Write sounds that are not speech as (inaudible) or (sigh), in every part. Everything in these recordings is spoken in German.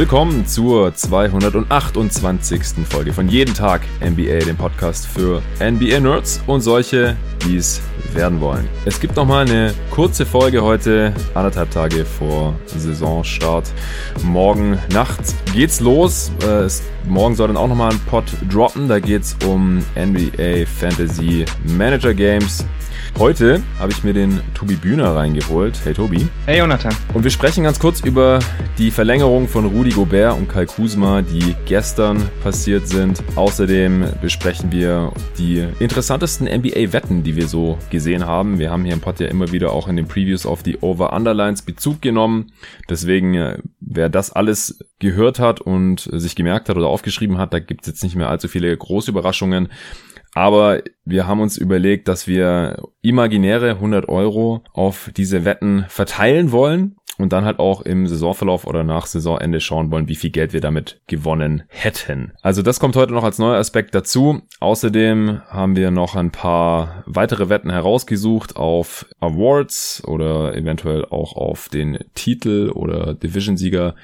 Willkommen zur 228. Folge von Jeden Tag NBA, dem Podcast für NBA-Nerds und solche, die es werden wollen. Es gibt nochmal eine kurze Folge heute, anderthalb Tage vor Saisonstart. Morgen Nacht geht's los. Äh, es, morgen soll dann auch nochmal ein Pod droppen. Da geht's um NBA Fantasy Manager Games. Heute habe ich mir den Tobi Bühner reingeholt. Hey Tobi. Hey Jonathan. Und wir sprechen ganz kurz über die Verlängerung von Rudi Gobert und Kai Kusma, die gestern passiert sind. Außerdem besprechen wir die interessantesten NBA-Wetten, die wir so gesehen haben. Wir haben hier im Pod ja immer wieder auch in den Previews auf die Over-Underlines Bezug genommen. Deswegen, äh, wer das alles gehört hat und sich gemerkt hat oder aufgeschrieben hat, da gibt es jetzt nicht mehr allzu viele große Überraschungen. Aber wir haben uns überlegt, dass wir imaginäre 100 Euro auf diese Wetten verteilen wollen und dann halt auch im Saisonverlauf oder nach Saisonende schauen wollen, wie viel Geld wir damit gewonnen hätten. Also das kommt heute noch als neuer Aspekt dazu. Außerdem haben wir noch ein paar weitere Wetten herausgesucht auf Awards oder eventuell auch auf den Titel oder Division-Sieger.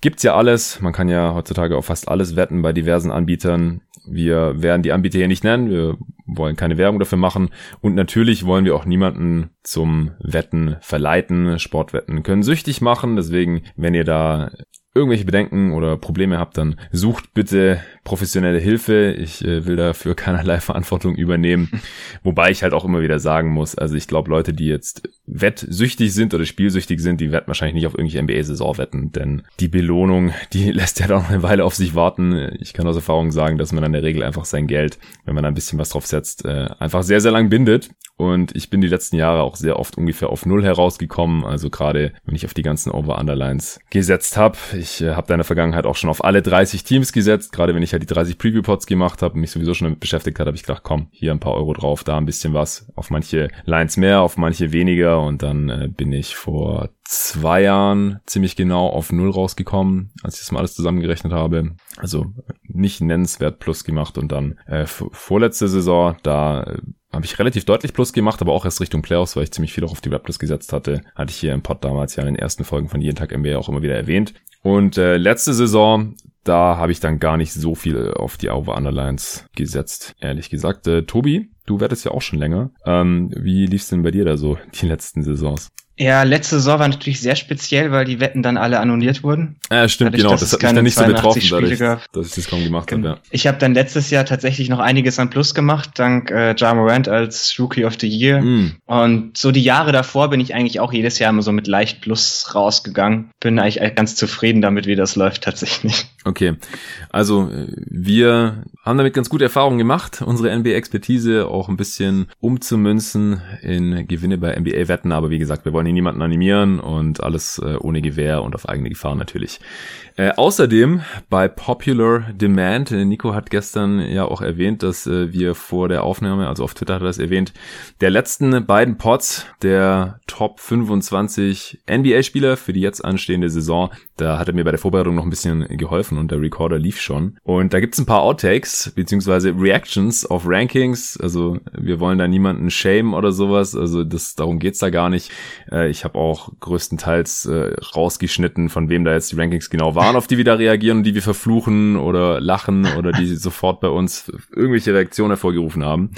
Gibt's ja alles. Man kann ja heutzutage auf fast alles wetten bei diversen Anbietern. Wir werden die Anbieter hier nicht nennen. Wir wollen keine Werbung dafür machen. Und natürlich wollen wir auch niemanden zum Wetten verleiten. Sportwetten können süchtig machen. Deswegen, wenn ihr da irgendwelche Bedenken oder Probleme habt, dann sucht bitte professionelle Hilfe. Ich äh, will dafür (laughs) keinerlei Verantwortung übernehmen. (laughs) Wobei ich halt auch immer wieder sagen muss, also ich glaube, Leute, die jetzt wettsüchtig sind oder spielsüchtig sind, die werden wahrscheinlich nicht auf irgendwelche NBA-Saison wetten, denn die Belohnung, die (laughs) lässt ja doch eine Weile auf sich warten. Ich kann aus Erfahrung sagen, dass man in der Regel einfach sein Geld, wenn man da ein bisschen was drauf setzt, äh, einfach sehr, sehr lang bindet. Und ich bin die letzten Jahre auch sehr oft ungefähr auf Null herausgekommen. Also gerade, wenn ich auf die ganzen Over-Underlines gesetzt habe. Ich äh, habe da in der Vergangenheit auch schon auf alle 30 Teams gesetzt. Gerade wenn ich halt die 30 Preview-Pods gemacht habe und mich sowieso schon damit beschäftigt hat, habe ich gedacht, komm, hier ein paar Euro drauf, da ein bisschen was. Auf manche Lines mehr, auf manche weniger. Und dann äh, bin ich vor zwei Jahren ziemlich genau auf Null rausgekommen, als ich das mal alles zusammengerechnet habe. Also nicht nennenswert Plus gemacht und dann äh, vorletzte Saison, da äh, habe ich relativ deutlich Plus gemacht, aber auch erst Richtung Playoffs, weil ich ziemlich viel auch auf die Raptors gesetzt hatte. Hatte ich hier im Pod damals ja in den ersten Folgen von Jeden Tag NBA auch immer wieder erwähnt. Und äh, letzte Saison, da habe ich dann gar nicht so viel auf die Over Underlines gesetzt, ehrlich gesagt. Äh, Tobi, du wettest ja auch schon länger. Ähm, wie lief's denn bei dir da so die letzten Saisons? Ja, letzte Saison war natürlich sehr speziell, weil die Wetten dann alle annulliert wurden. Ja, stimmt, dadurch, genau. Das hat mich dann nicht so betroffen, dadurch, dass ich das kaum gemacht habe. Ja. Ich habe dann letztes Jahr tatsächlich noch einiges an Plus gemacht, dank äh, Ja Morant als Rookie of the Year. Mm. Und so die Jahre davor bin ich eigentlich auch jedes Jahr immer so mit leicht Plus rausgegangen. Bin eigentlich ganz zufrieden damit, wie das läuft tatsächlich. Okay, also wir haben damit ganz gute Erfahrungen gemacht, unsere NBA-Expertise auch ein bisschen umzumünzen in Gewinne bei NBA-Wetten. Aber wie gesagt, wir wollen hier niemanden animieren und alles äh, ohne Gewehr und auf eigene Gefahr natürlich. Äh, außerdem bei Popular Demand, äh, Nico hat gestern ja auch erwähnt, dass äh, wir vor der Aufnahme, also auf Twitter hat er das erwähnt, der letzten beiden Pots der Top 25 NBA-Spieler für die jetzt anstehende Saison, da hat er mir bei der Vorbereitung noch ein bisschen geholfen und der Recorder lief schon. Und da gibt's ein paar Outtakes, beziehungsweise Reactions auf Rankings. Also wir wollen da niemanden shame oder sowas. Also das, darum geht's da gar nicht. Äh, ich habe auch größtenteils äh, rausgeschnitten, von wem da jetzt die Rankings genau waren. Auf die wir da reagieren und die wir verfluchen oder lachen oder die (laughs) sofort bei uns irgendwelche Reaktionen hervorgerufen haben.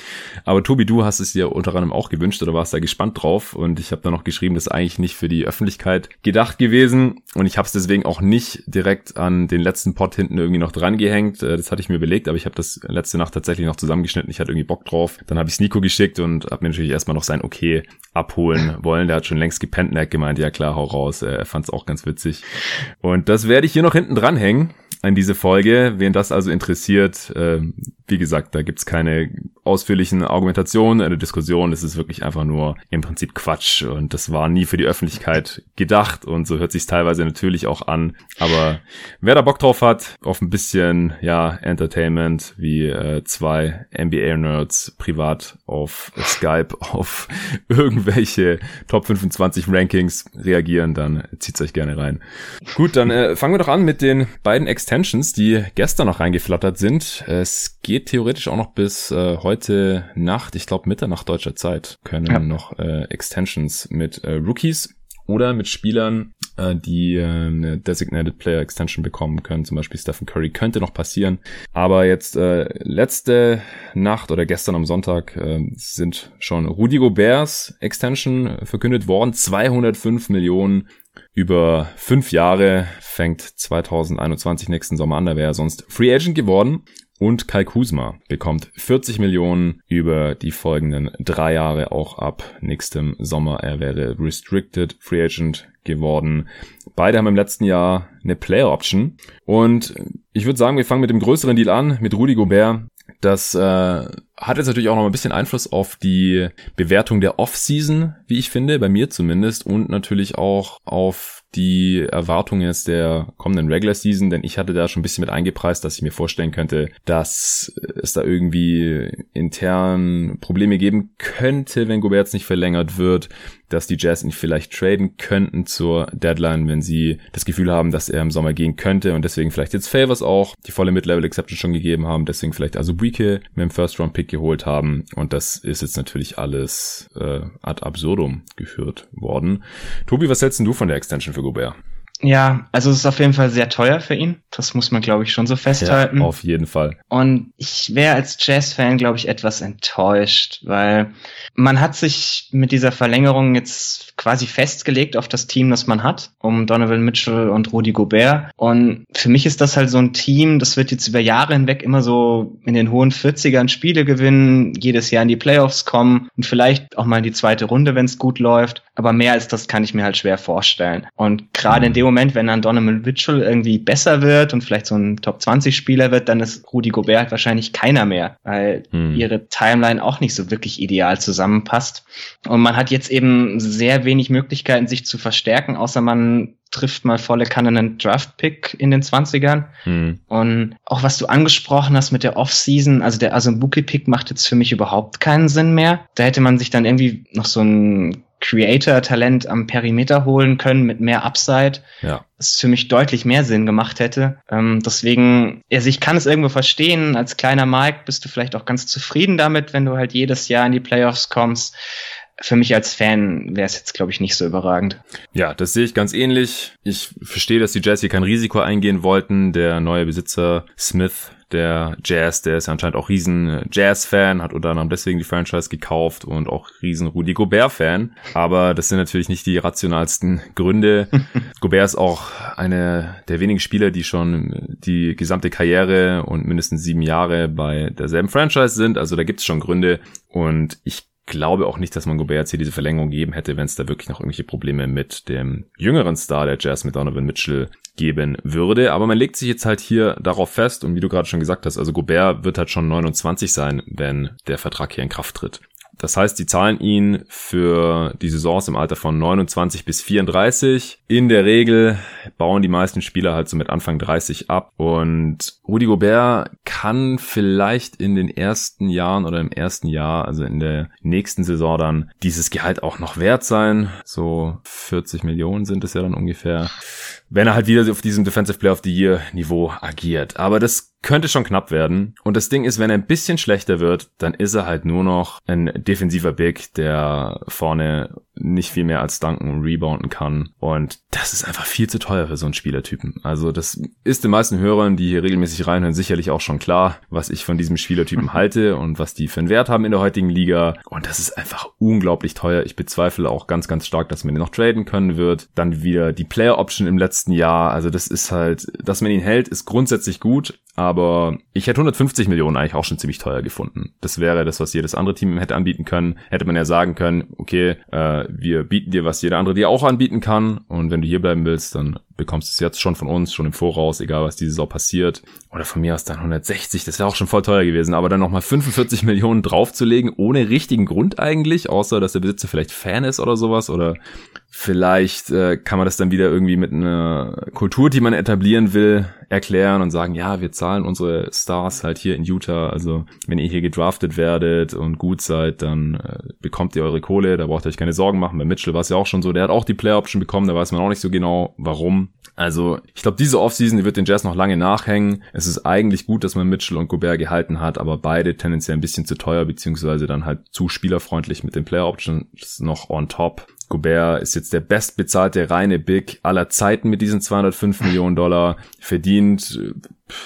Aber Tobi, du hast es dir unter anderem auch gewünscht oder warst da gespannt drauf und ich habe da noch geschrieben, das ist eigentlich nicht für die Öffentlichkeit gedacht gewesen und ich habe es deswegen auch nicht direkt an den letzten Pod hinten irgendwie noch dran gehängt. Äh, das hatte ich mir überlegt, aber ich habe das letzte Nacht tatsächlich noch zusammengeschnitten. Ich hatte irgendwie Bock drauf. Dann habe ich Nico geschickt und habe mir natürlich erstmal noch sein Okay abholen wollen. Der hat schon längst gepennt und er hat gemeint, ja klar, hau raus. Er fand es auch ganz witzig. Und das werde ich hier noch hinten dranhängen an diese Folge. Wen das also interessiert, äh, wie gesagt, da gibt's keine ausführlichen Argumentationen, eine Diskussion. Es ist wirklich einfach nur im Prinzip Quatsch und das war nie für die Öffentlichkeit gedacht und so hört sich teilweise natürlich auch an. Aber wer da Bock drauf hat, auf ein bisschen ja Entertainment wie äh, zwei NBA-Nerds privat auf Skype (laughs) auf irgendwelche Top 25 Rankings reagieren, dann zieht's euch gerne rein. Gut, dann äh, fangen wir doch an mit den beiden Extensions, die gestern noch reingeflattert sind. Es geht theoretisch auch noch bis äh, heute Nacht, ich glaube Mitternacht deutscher Zeit, können ja. noch äh, Extensions mit äh, Rookies oder mit Spielern äh, die äh, eine Designated Player Extension bekommen können. Zum Beispiel Stephen Curry könnte noch passieren. Aber jetzt äh, letzte Nacht oder gestern am Sonntag äh, sind schon Rudy Goberts Extension verkündet worden. 205 Millionen über fünf Jahre fängt 2021 nächsten Sommer an. Da wäre er sonst Free Agent geworden. Und Kai Kuzma bekommt 40 Millionen über die folgenden drei Jahre auch ab nächstem Sommer. Er wäre Restricted Free Agent geworden. Beide haben im letzten Jahr eine Player Option. Und ich würde sagen, wir fangen mit dem größeren Deal an, mit Rudy Gobert. Das äh, hat jetzt natürlich auch noch ein bisschen Einfluss auf die Bewertung der Off-Season, wie ich finde, bei mir zumindest, und natürlich auch auf die Erwartungen jetzt der kommenden Regular Season, denn ich hatte da schon ein bisschen mit eingepreist, dass ich mir vorstellen könnte, dass es da irgendwie intern Probleme geben könnte, wenn Gobert nicht verlängert wird dass die Jazz ihn vielleicht traden könnten zur Deadline, wenn sie das Gefühl haben, dass er im Sommer gehen könnte und deswegen vielleicht jetzt Favors auch die volle Mid-Level Exception schon gegeben haben, deswegen vielleicht also Buike mit dem First-Round-Pick geholt haben und das ist jetzt natürlich alles äh, ad absurdum geführt worden. Tobi, was hältst du von der Extension für Gobert? Ja, also es ist auf jeden Fall sehr teuer für ihn. Das muss man, glaube ich, schon so festhalten. Ja, auf jeden Fall. Und ich wäre als Jazz-Fan, glaube ich, etwas enttäuscht, weil man hat sich mit dieser Verlängerung jetzt quasi festgelegt auf das Team, das man hat, um Donovan Mitchell und Rudy Gobert. Und für mich ist das halt so ein Team, das wird jetzt über Jahre hinweg immer so in den hohen 40ern Spiele gewinnen, jedes Jahr in die Playoffs kommen und vielleicht auch mal in die zweite Runde, wenn es gut läuft. Aber mehr als das kann ich mir halt schwer vorstellen. Und gerade in dem Moment, wenn dann Donovan Mitchell irgendwie besser wird und vielleicht so ein Top 20 Spieler wird, dann ist Rudi Gobert wahrscheinlich keiner mehr, weil hm. ihre Timeline auch nicht so wirklich ideal zusammenpasst. Und man hat jetzt eben sehr wenig Möglichkeiten, sich zu verstärken, außer man trifft mal volle Kanne einen Draft-Pick in den 20ern. Hm. Und auch was du angesprochen hast mit der Off-Season, also der Azubuki-Pick macht jetzt für mich überhaupt keinen Sinn mehr. Da hätte man sich dann irgendwie noch so ein Creator-Talent am Perimeter holen können mit mehr Upside. Ja. Das für mich deutlich mehr Sinn gemacht hätte. Ähm, deswegen, also ich kann es irgendwo verstehen. Als kleiner Mike bist du vielleicht auch ganz zufrieden damit, wenn du halt jedes Jahr in die Playoffs kommst für mich als Fan wäre es jetzt, glaube ich, nicht so überragend. Ja, das sehe ich ganz ähnlich. Ich verstehe, dass die Jazz hier kein Risiko eingehen wollten. Der neue Besitzer Smith der Jazz, der ist anscheinend auch riesen Jazz-Fan, hat unter anderem deswegen die Franchise gekauft und auch riesen Rudy Gobert-Fan. Aber das sind natürlich nicht die rationalsten Gründe. (laughs) Gobert ist auch eine der wenigen Spieler, die schon die gesamte Karriere und mindestens sieben Jahre bei derselben Franchise sind. Also da gibt es schon Gründe. Und ich glaube auch nicht, dass man Gobert jetzt hier diese Verlängerung geben hätte, wenn es da wirklich noch irgendwelche Probleme mit dem jüngeren Star der Jazz, mit Donovan Mitchell, geben würde. Aber man legt sich jetzt halt hier darauf fest und wie du gerade schon gesagt hast, also Gobert wird halt schon 29 sein, wenn der Vertrag hier in Kraft tritt. Das heißt, die zahlen ihn für die Saisons im Alter von 29 bis 34. In der Regel bauen die meisten Spieler halt so mit Anfang 30 ab. Und Rudi Gobert kann vielleicht in den ersten Jahren oder im ersten Jahr, also in der nächsten Saison dann, dieses Gehalt auch noch wert sein. So 40 Millionen sind es ja dann ungefähr wenn er halt wieder auf diesem Defensive Player of the Year Niveau agiert. Aber das könnte schon knapp werden. Und das Ding ist, wenn er ein bisschen schlechter wird, dann ist er halt nur noch ein defensiver Big, der vorne nicht viel mehr als danken und rebounden kann. Und das ist einfach viel zu teuer für so einen Spielertypen. Also das ist den meisten Hörern, die hier regelmäßig reinhören, sicherlich auch schon klar, was ich von diesem Spielertypen (laughs) halte und was die für einen Wert haben in der heutigen Liga. Und das ist einfach unglaublich teuer. Ich bezweifle auch ganz, ganz stark, dass man ihn noch traden können wird. Dann wieder die Player Option im letzten Jahr. Also das ist halt, dass man ihn hält, ist grundsätzlich gut. Aber ich hätte 150 Millionen eigentlich auch schon ziemlich teuer gefunden. Das wäre das, was jedes andere Team hätte anbieten können. Hätte man ja sagen können, okay, äh, wir bieten dir, was jeder andere dir auch anbieten kann. Und wenn du hier bleiben willst, dann bekommst du es jetzt schon von uns, schon im Voraus, egal was diese Saison passiert. Oder von mir aus dann 160, das wäre auch schon voll teuer gewesen. Aber dann nochmal 45 (laughs) Millionen draufzulegen, ohne richtigen Grund eigentlich, außer dass der Besitzer vielleicht Fan ist oder sowas. Oder vielleicht äh, kann man das dann wieder irgendwie mit einer Kultur, die man etablieren will, erklären und sagen, ja, wir zahlen unsere Stars halt hier in Utah. Also wenn ihr hier gedraftet werdet und gut seid, dann äh, bekommt ihr eure Kohle, da braucht ihr euch keine Sorgen machen. Bei Mitchell war es ja auch schon so, der hat auch die Player Option bekommen, da weiß man auch nicht so genau, warum. Also ich glaube, diese Offseason, die wird den Jazz noch lange nachhängen. Es ist eigentlich gut, dass man Mitchell und Gobert gehalten hat, aber beide tendenziell ein bisschen zu teuer, beziehungsweise dann halt zu spielerfreundlich mit den Player Options noch on top. Gobert ist jetzt der bestbezahlte reine Big aller Zeiten mit diesen 205 Millionen Dollar, verdient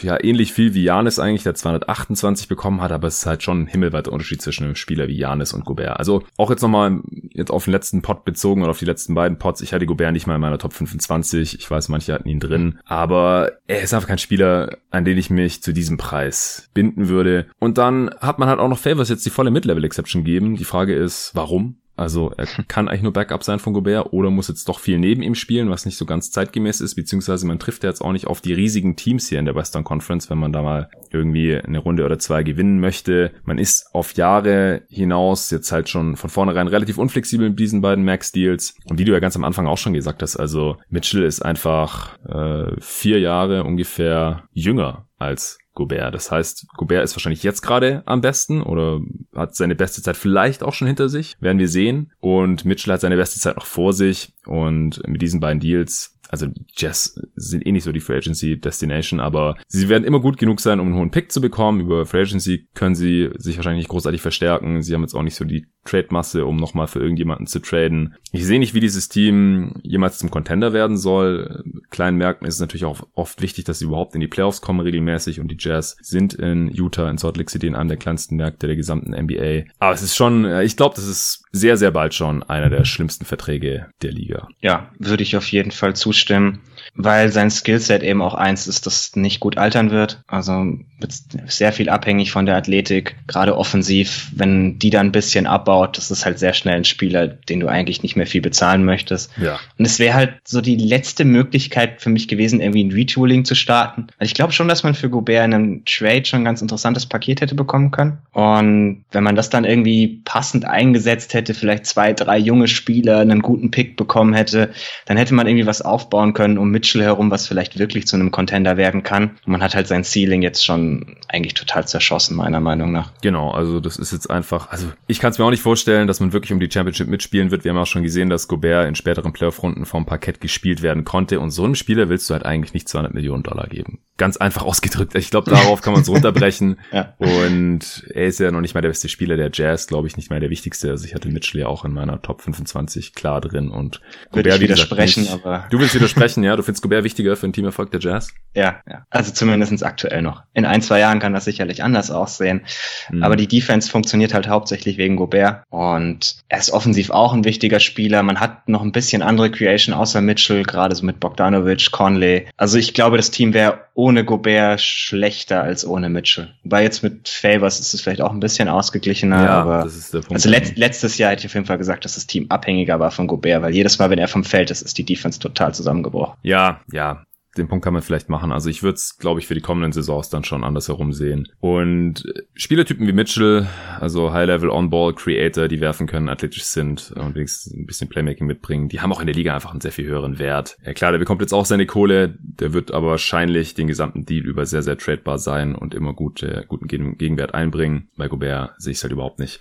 ja ähnlich viel wie Janis eigentlich, der 228 bekommen hat, aber es ist halt schon ein himmelweiter Unterschied zwischen einem Spieler wie Janis und Gobert. Also auch jetzt nochmal jetzt auf den letzten Pot bezogen oder auf die letzten beiden Pots. Ich hatte Gobert nicht mal in meiner Top 25. Ich weiß, manche hatten ihn drin, aber er ist einfach kein Spieler, an den ich mich zu diesem Preis binden würde. Und dann hat man halt auch noch Favors jetzt die volle Mid-Level-Exception geben. Die Frage ist, warum? Also er kann eigentlich nur Backup sein von Gobert oder muss jetzt doch viel neben ihm spielen, was nicht so ganz zeitgemäß ist, beziehungsweise man trifft ja jetzt auch nicht auf die riesigen Teams hier in der Western Conference, wenn man da mal irgendwie eine Runde oder zwei gewinnen möchte. Man ist auf Jahre hinaus jetzt halt schon von vornherein relativ unflexibel mit diesen beiden Max-Deals. Und wie du ja ganz am Anfang auch schon gesagt hast, also Mitchell ist einfach äh, vier Jahre ungefähr jünger als Gobert. Das heißt, Gobert ist wahrscheinlich jetzt gerade am besten oder hat seine beste Zeit vielleicht auch schon hinter sich. Werden wir sehen. Und Mitchell hat seine beste Zeit noch vor sich. Und mit diesen beiden Deals also Jazz sind eh nicht so die Free Agency Destination, aber sie werden immer gut genug sein, um einen hohen Pick zu bekommen. Über Free Agency können sie sich wahrscheinlich nicht großartig verstärken. Sie haben jetzt auch nicht so die Trade-Masse, um nochmal für irgendjemanden zu traden. Ich sehe nicht, wie dieses Team jemals zum Contender werden soll. Kleinen Märkten ist es natürlich auch oft wichtig, dass sie überhaupt in die Playoffs kommen regelmäßig und die Jazz sind in Utah, in Salt Lake City, in einem der kleinsten Märkte der gesamten NBA. Aber es ist schon, ich glaube, das ist sehr, sehr bald schon einer der schlimmsten Verträge der Liga. Ja, würde ich auf jeden Fall zustimmen weil sein Skillset eben auch eins ist, das nicht gut altern wird. Also wird sehr viel abhängig von der Athletik, gerade offensiv. Wenn die dann ein bisschen abbaut, das ist halt sehr schnell ein Spieler, den du eigentlich nicht mehr viel bezahlen möchtest. Ja. Und es wäre halt so die letzte Möglichkeit für mich gewesen, irgendwie ein Retooling zu starten. Also ich glaube schon, dass man für Gobert in einem Trade schon ein ganz interessantes Paket hätte bekommen können. Und wenn man das dann irgendwie passend eingesetzt hätte, vielleicht zwei, drei junge Spieler einen guten Pick bekommen hätte, dann hätte man irgendwie was aufbauen können, um mit Mitchell herum, was vielleicht wirklich zu einem Contender werden kann. Und man hat halt sein Ceiling jetzt schon eigentlich total zerschossen, meiner Meinung nach. Genau, also das ist jetzt einfach, also ich kann es mir auch nicht vorstellen, dass man wirklich um die Championship mitspielen wird. Wir haben auch schon gesehen, dass Gobert in späteren Playoff-Runden vom Parkett gespielt werden konnte. Und so einem Spieler willst du halt eigentlich nicht 200 Millionen Dollar geben. Ganz einfach ausgedrückt. Ich glaube, darauf kann man es (laughs) runterbrechen. ja. Und er ist ja noch nicht mal der beste Spieler der Jazz, glaube ich, nicht mal der wichtigste. Also ich hatte Mitchell ja auch in meiner Top 25 klar drin und Würde Gobert, widersprechen, aber. Du willst widersprechen, ja? Du findest Gobert wichtiger für ein Teamerfolg der Jazz? Ja, ja. Also zumindestens aktuell noch. In ein, zwei Jahren kann das sicherlich anders aussehen. Mhm. Aber die Defense funktioniert halt hauptsächlich wegen Gobert. Und er ist offensiv auch ein wichtiger Spieler. Man hat noch ein bisschen andere Creation außer Mitchell, gerade so mit Bogdanovic, Conley. Also ich glaube, das Team wäre ohne Gobert schlechter als ohne Mitchell. Wobei jetzt mit Favors ist es vielleicht auch ein bisschen ausgeglichener. Ja, aber das ist der Punkt. Also let letztes Jahr hätte ich auf jeden Fall gesagt, dass das Team abhängiger war von Gobert, weil jedes Mal, wenn er vom Feld ist, ist die Defense total zusammengebrochen. Ja, ja den Punkt kann man vielleicht machen. Also ich würde es, glaube ich, für die kommenden Saisons dann schon anders herum sehen. Und Spielertypen wie Mitchell, also High-Level On-Ball-Creator, die werfen können, athletisch sind und wenigstens ein bisschen Playmaking mitbringen, die haben auch in der Liga einfach einen sehr viel höheren Wert. Ja klar, der bekommt jetzt auch seine Kohle, der wird aber wahrscheinlich den gesamten Deal über sehr, sehr tradebar sein und immer gute, guten Gegenwert einbringen. Bei Gobert sehe ich es halt überhaupt nicht.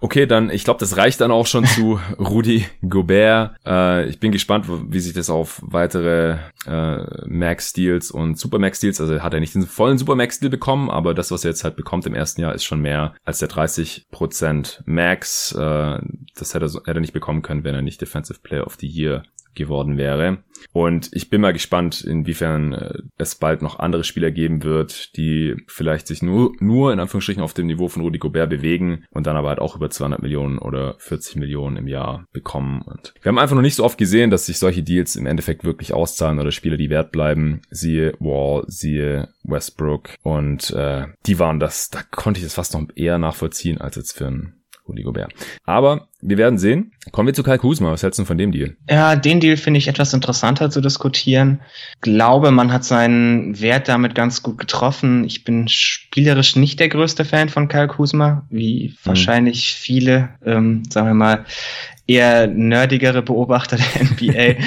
Okay, dann, ich glaube, das reicht dann auch schon zu (laughs) Rudy Gobert. Äh, ich bin gespannt, wie sich das auf weitere äh, Max Deals und Super Max Deals, also hat er nicht den vollen Super Max Deal bekommen, aber das, was er jetzt halt bekommt im ersten Jahr, ist schon mehr als der 30% Max. Äh, das hätte er, hätte er nicht bekommen können, wenn er nicht Defensive Player of the Year geworden wäre. Und ich bin mal gespannt, inwiefern äh, es bald noch andere Spieler geben wird, die vielleicht sich nur, nur in Anführungsstrichen auf dem Niveau von Rudy Gobert bewegen und dann aber halt auch über 200 Millionen oder 40 Millionen im Jahr bekommen. Und wir haben einfach noch nicht so oft gesehen, dass sich solche Deals im Endeffekt wirklich auszahlen oder Spieler, die wert bleiben. Siehe Wall, siehe Westbrook und äh, die waren das, da konnte ich es fast noch eher nachvollziehen als jetzt für einen Rudy Gobert. Aber wir werden sehen. Kommen wir zu Kai Kuzma. Was hältst du von dem Deal? Ja, den Deal finde ich etwas interessanter zu diskutieren. Glaube, man hat seinen Wert damit ganz gut getroffen. Ich bin spielerisch nicht der größte Fan von Kyle Kuzma, wie hm. wahrscheinlich viele, ähm, sagen wir mal, eher nerdigere Beobachter der (laughs) NBA,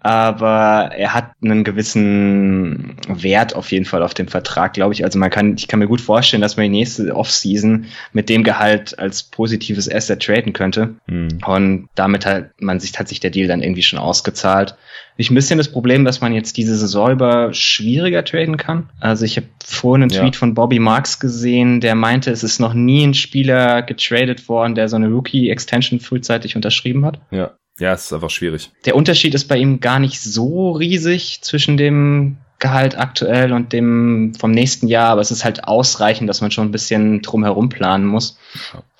aber er hat einen gewissen Wert auf jeden Fall auf dem Vertrag, glaube ich. Also man kann, ich kann mir gut vorstellen, dass man die nächste Offseason mit dem Gehalt als positives Asset traden könnte. Mhm. Und damit hat man sich, hat sich der Deal dann irgendwie schon ausgezahlt ich ein bisschen das Problem, dass man jetzt diese Saison über schwieriger traden kann. Also ich habe vorhin einen ja. Tweet von Bobby Marks gesehen, der meinte, es ist noch nie ein Spieler getradet worden, der so eine Rookie-Extension frühzeitig unterschrieben hat. Ja. Ja, es ist einfach schwierig. Der Unterschied ist bei ihm gar nicht so riesig zwischen dem Gehalt aktuell und dem vom nächsten Jahr, aber es ist halt ausreichend, dass man schon ein bisschen drumherum planen muss.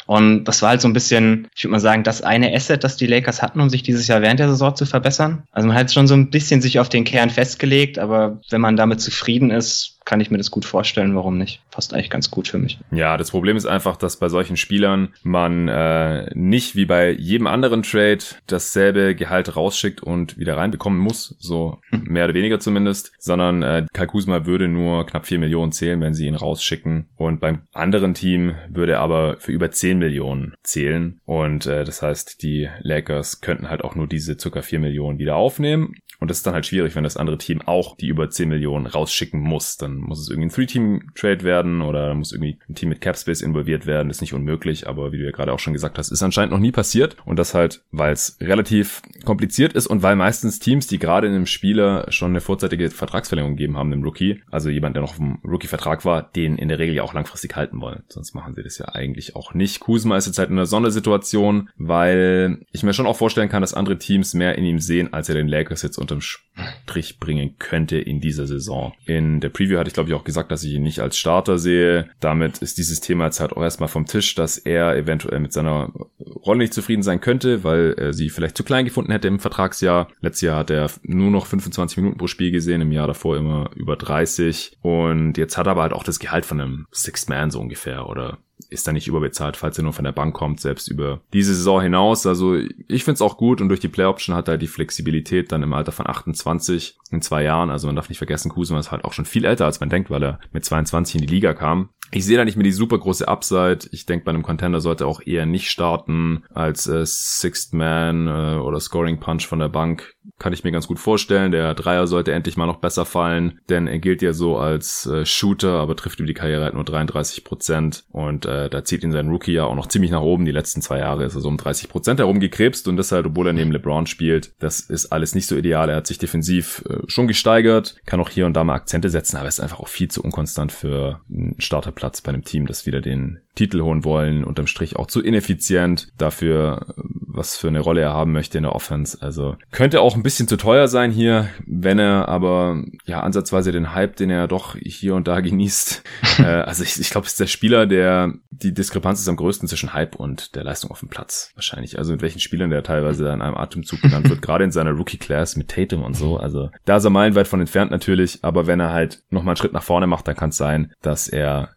Und das war halt so ein bisschen, ich würde mal sagen, das eine Asset, das die Lakers hatten, um sich dieses Jahr während der Saison zu verbessern. Also man hat schon so ein bisschen sich auf den Kern festgelegt, aber wenn man damit zufrieden ist, kann ich mir das gut vorstellen, warum nicht. Passt eigentlich ganz gut für mich. Ja, das Problem ist einfach, dass bei solchen Spielern man äh, nicht wie bei jedem anderen Trade dasselbe Gehalt rausschickt und wieder reinbekommen muss, so hm. mehr oder weniger zumindest, sondern äh, Kai Kuzma würde nur knapp 4 Millionen zählen, wenn sie ihn rausschicken und beim anderen Team würde er aber für über 10 Millionen zählen und äh, das heißt, die Lakers könnten halt auch nur diese circa 4 Millionen wieder aufnehmen und das ist dann halt schwierig, wenn das andere Team auch die über 10 Millionen rausschicken muss. Dann muss es irgendwie ein Three-Team-Trade werden oder muss irgendwie ein Team mit Capspace involviert werden. Ist nicht unmöglich, aber wie du ja gerade auch schon gesagt hast, ist anscheinend noch nie passiert. Und das halt, weil es relativ kompliziert ist und weil meistens Teams, die gerade in einem Spieler schon eine vorzeitige Vertragsverlängerung gegeben haben, einem Rookie, also jemand, der noch auf dem Rookie-Vertrag war, den in der Regel ja auch langfristig halten wollen. Sonst machen sie das ja eigentlich auch nicht. Kuzma ist jetzt halt in einer Sondersituation, weil ich mir schon auch vorstellen kann, dass andere Teams mehr in ihm sehen, als er den Lakers jetzt unterm Strich bringen könnte in dieser Saison. In der Preview hatte ich glaube ich auch gesagt, dass ich ihn nicht als Starter sehe. Damit ist dieses Thema jetzt halt auch erstmal vom Tisch, dass er eventuell mit seiner Rolle nicht zufrieden sein könnte, weil er sie vielleicht zu klein gefunden hätte im Vertragsjahr. Letztes Jahr hat er nur noch 25 Minuten pro Spiel gesehen, im Jahr davor immer über 30. Und jetzt hat er aber halt auch das Gehalt von einem Sixth Man so ungefähr oder ist da nicht überbezahlt, falls er nur von der Bank kommt, selbst über diese Saison hinaus. Also ich finde es auch gut und durch die Play Option hat er die Flexibilität dann im Alter von 28 in zwei Jahren. Also man darf nicht vergessen, Kusuma ist halt auch schon viel älter, als man denkt, weil er mit 22 in die Liga kam. Ich sehe da nicht mehr die super große Upside. Ich denke, bei einem Contender sollte auch eher nicht starten als äh, Sixth Man äh, oder Scoring Punch von der Bank. Kann ich mir ganz gut vorstellen. Der Dreier sollte endlich mal noch besser fallen, denn er gilt ja so als äh, Shooter, aber trifft über die Karriere halt nur 33 Prozent. Und äh, da zieht ihn sein Rookie ja auch noch ziemlich nach oben. Die letzten zwei Jahre ist er so um 30 Prozent herumgekrebst und deshalb, obwohl er neben LeBron spielt, das ist alles nicht so ideal. Er hat sich defensiv äh, schon gesteigert, kann auch hier und da mal Akzente setzen, aber ist einfach auch viel zu unkonstant für einen Starter Platz bei einem Team, das wieder den Titel holen wollen, unterm Strich auch zu ineffizient dafür, was für eine Rolle er haben möchte in der Offense. Also könnte auch ein bisschen zu teuer sein hier, wenn er aber ja ansatzweise den Hype, den er doch hier und da genießt. (laughs) äh, also ich, ich glaube, es ist der Spieler, der die Diskrepanz ist am größten zwischen Hype und der Leistung auf dem Platz. Wahrscheinlich. Also mit welchen Spielern der teilweise in einem Atemzug genannt wird, (laughs) gerade in seiner Rookie-Class mit Tatum und so. Also da ist er meilenweit von entfernt natürlich, aber wenn er halt nochmal einen Schritt nach vorne macht, dann kann es sein, dass er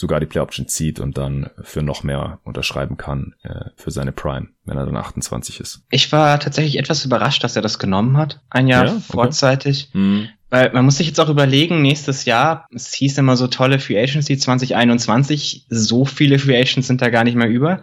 sogar die Play Option zieht und dann für noch mehr unterschreiben kann äh, für seine Prime, wenn er dann 28 ist. Ich war tatsächlich etwas überrascht, dass er das genommen hat, ein Jahr ja, okay. vorzeitig. Mhm. Weil man muss sich jetzt auch überlegen, nächstes Jahr, es hieß immer so tolle Free Agency 2021, so viele Free Agents sind da gar nicht mehr über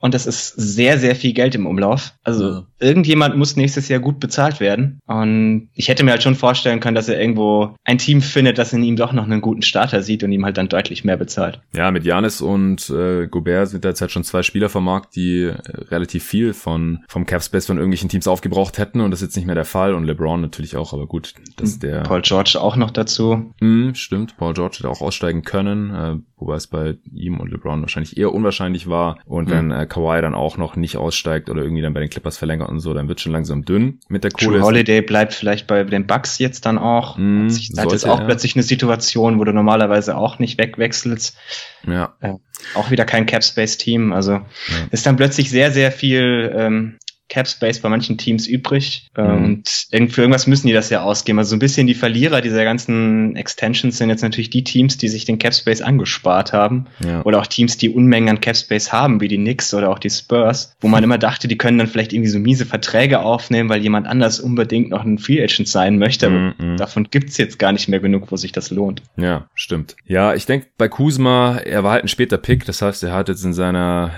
und das ist sehr, sehr viel Geld im Umlauf. Also ja. irgendjemand muss nächstes Jahr gut bezahlt werden. Und ich hätte mir halt schon vorstellen können, dass er irgendwo ein Team findet, das in ihm doch noch einen guten Starter sieht und ihm halt dann deutlich mehr bezahlt. Ja, mit Janis und äh, Gobert sind derzeit schon zwei Spieler vom Markt, die äh, relativ viel von vom Capspace von irgendwelchen Teams aufgebraucht hätten und das ist jetzt nicht mehr der Fall. Und LeBron natürlich auch, aber gut, dass der. Paul George auch noch dazu. Mm, stimmt, Paul George hätte auch aussteigen können, äh, wobei es bei ihm und LeBron wahrscheinlich eher unwahrscheinlich war. Und mhm. wenn äh, Kawhi dann auch noch nicht aussteigt oder irgendwie dann bei den Clippers verlängert und so, dann wird schon langsam dünn mit der Kohle. True Holiday bleibt vielleicht bei den Bucks jetzt dann auch. Mhm, das ist auch er. plötzlich eine Situation, wo du normalerweise auch nicht wegwechselst. Ja. Äh, auch wieder kein Cap Space Team. Also ja. ist dann plötzlich sehr, sehr viel ähm, Cap Space bei manchen Teams übrig. Mhm. Und für irgendwas müssen die das ja ausgeben. Also so ein bisschen die Verlierer dieser ganzen Extensions sind jetzt natürlich die Teams, die sich den Cap Space angespart haben. Ja. Oder auch Teams, die Unmengen an Cap Space haben, wie die Knicks oder auch die Spurs, wo man immer dachte, die können dann vielleicht irgendwie so miese Verträge aufnehmen, weil jemand anders unbedingt noch ein Free Agent sein möchte. Aber mhm. mhm. davon gibt's jetzt gar nicht mehr genug, wo sich das lohnt. Ja, stimmt. Ja, ich denke bei Kuzma, er war halt ein später Pick. Das heißt, er hat jetzt in seiner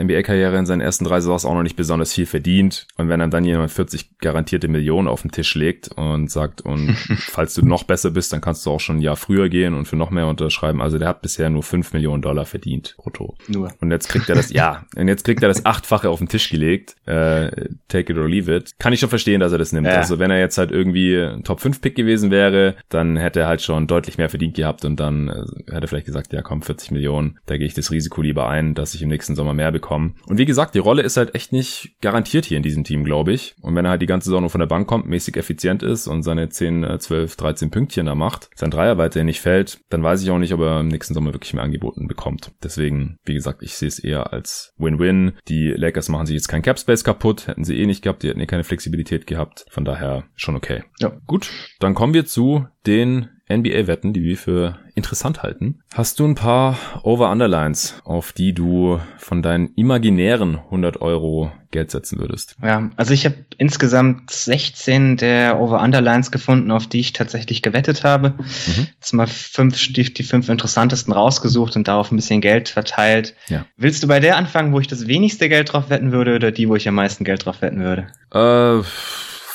NBA-Karriere in seinen ersten drei Saisons auch noch nicht besonders viel verdient verdient. Und wenn dann dann jemand 40 garantierte Millionen auf den Tisch legt und sagt, und (laughs) falls du noch besser bist, dann kannst du auch schon ein Jahr früher gehen und für noch mehr unterschreiben. Also der hat bisher nur 5 Millionen Dollar verdient brutto. Nur. Und jetzt kriegt er das, ja, und jetzt kriegt er das achtfache auf den Tisch gelegt. Äh, take it or leave it. Kann ich schon verstehen, dass er das nimmt. Ja. Also wenn er jetzt halt irgendwie ein Top 5 Pick gewesen wäre, dann hätte er halt schon deutlich mehr verdient gehabt und dann äh, hätte er vielleicht gesagt, ja komm, 40 Millionen, da gehe ich das Risiko lieber ein, dass ich im nächsten Sommer mehr bekomme. Und wie gesagt, die Rolle ist halt echt nicht garantiert hier in diesem Team, glaube ich. Und wenn er halt die ganze Saison nur von der Bank kommt, mäßig effizient ist und seine 10, 12, 13 Pünktchen da macht, sein Dreier weiterhin nicht fällt, dann weiß ich auch nicht, ob er im nächsten Sommer wirklich mehr angeboten bekommt. Deswegen, wie gesagt, ich sehe es eher als Win-Win. Die Lakers machen sich jetzt kein Cap-Space kaputt, hätten sie eh nicht gehabt, die hätten eh keine Flexibilität gehabt. Von daher schon okay. Ja. Gut, dann kommen wir zu den NBA-Wetten, die wir für interessant halten. Hast du ein paar Over-Underlines, auf die du von deinen imaginären 100 Euro Geld setzen würdest? Ja, also ich habe insgesamt 16 der Over-Underlines gefunden, auf die ich tatsächlich gewettet habe. Mhm. Jetzt mal fünf, die, die fünf interessantesten rausgesucht und darauf ein bisschen Geld verteilt. Ja. Willst du bei der anfangen, wo ich das wenigste Geld drauf wetten würde oder die, wo ich am meisten Geld drauf wetten würde? Äh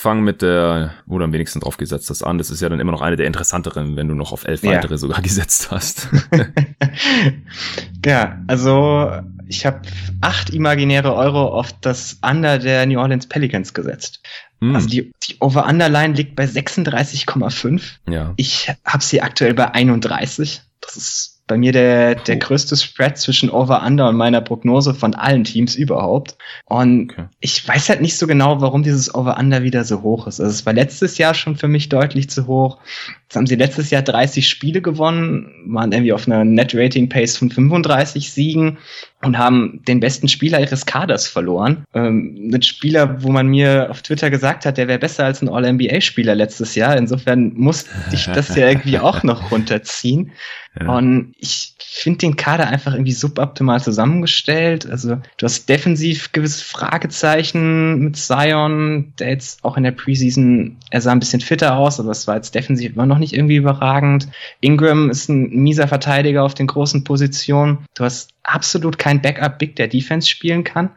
fang mit der, wo du am wenigsten drauf gesetzt hast, an. Das ist ja dann immer noch eine der interessanteren, wenn du noch auf elf ja. weitere sogar (laughs) gesetzt hast. (laughs) ja, also ich habe acht imaginäre Euro auf das Under der New Orleans Pelicans gesetzt. Mm. Also die, die Over-Under-Line liegt bei 36,5. Ja. Ich habe sie aktuell bei 31. Das ist bei mir der, der größte Spread zwischen Over-Under und meiner Prognose von allen Teams überhaupt. Und okay. ich weiß halt nicht so genau, warum dieses Over-Under wieder so hoch ist. Also es war letztes Jahr schon für mich deutlich zu hoch. Jetzt haben sie letztes Jahr 30 Spiele gewonnen, waren irgendwie auf einer Net-Rating-Pace von 35 Siegen und haben den besten Spieler ihres Kaders verloren. Ähm, ein Spieler, wo man mir auf Twitter gesagt hat, der wäre besser als ein All-NBA-Spieler letztes Jahr. Insofern musste ich das ja irgendwie (laughs) auch noch runterziehen. Ja. Und ich finde den Kader einfach irgendwie suboptimal zusammengestellt. Also du hast defensiv gewisse Fragezeichen mit Zion, der jetzt auch in der Preseason, er sah ein bisschen fitter aus, aber es war jetzt defensiv immer noch nicht irgendwie überragend. Ingram ist ein mieser Verteidiger auf den großen Positionen. Du hast absolut kein Backup-Big, der Defense spielen kann.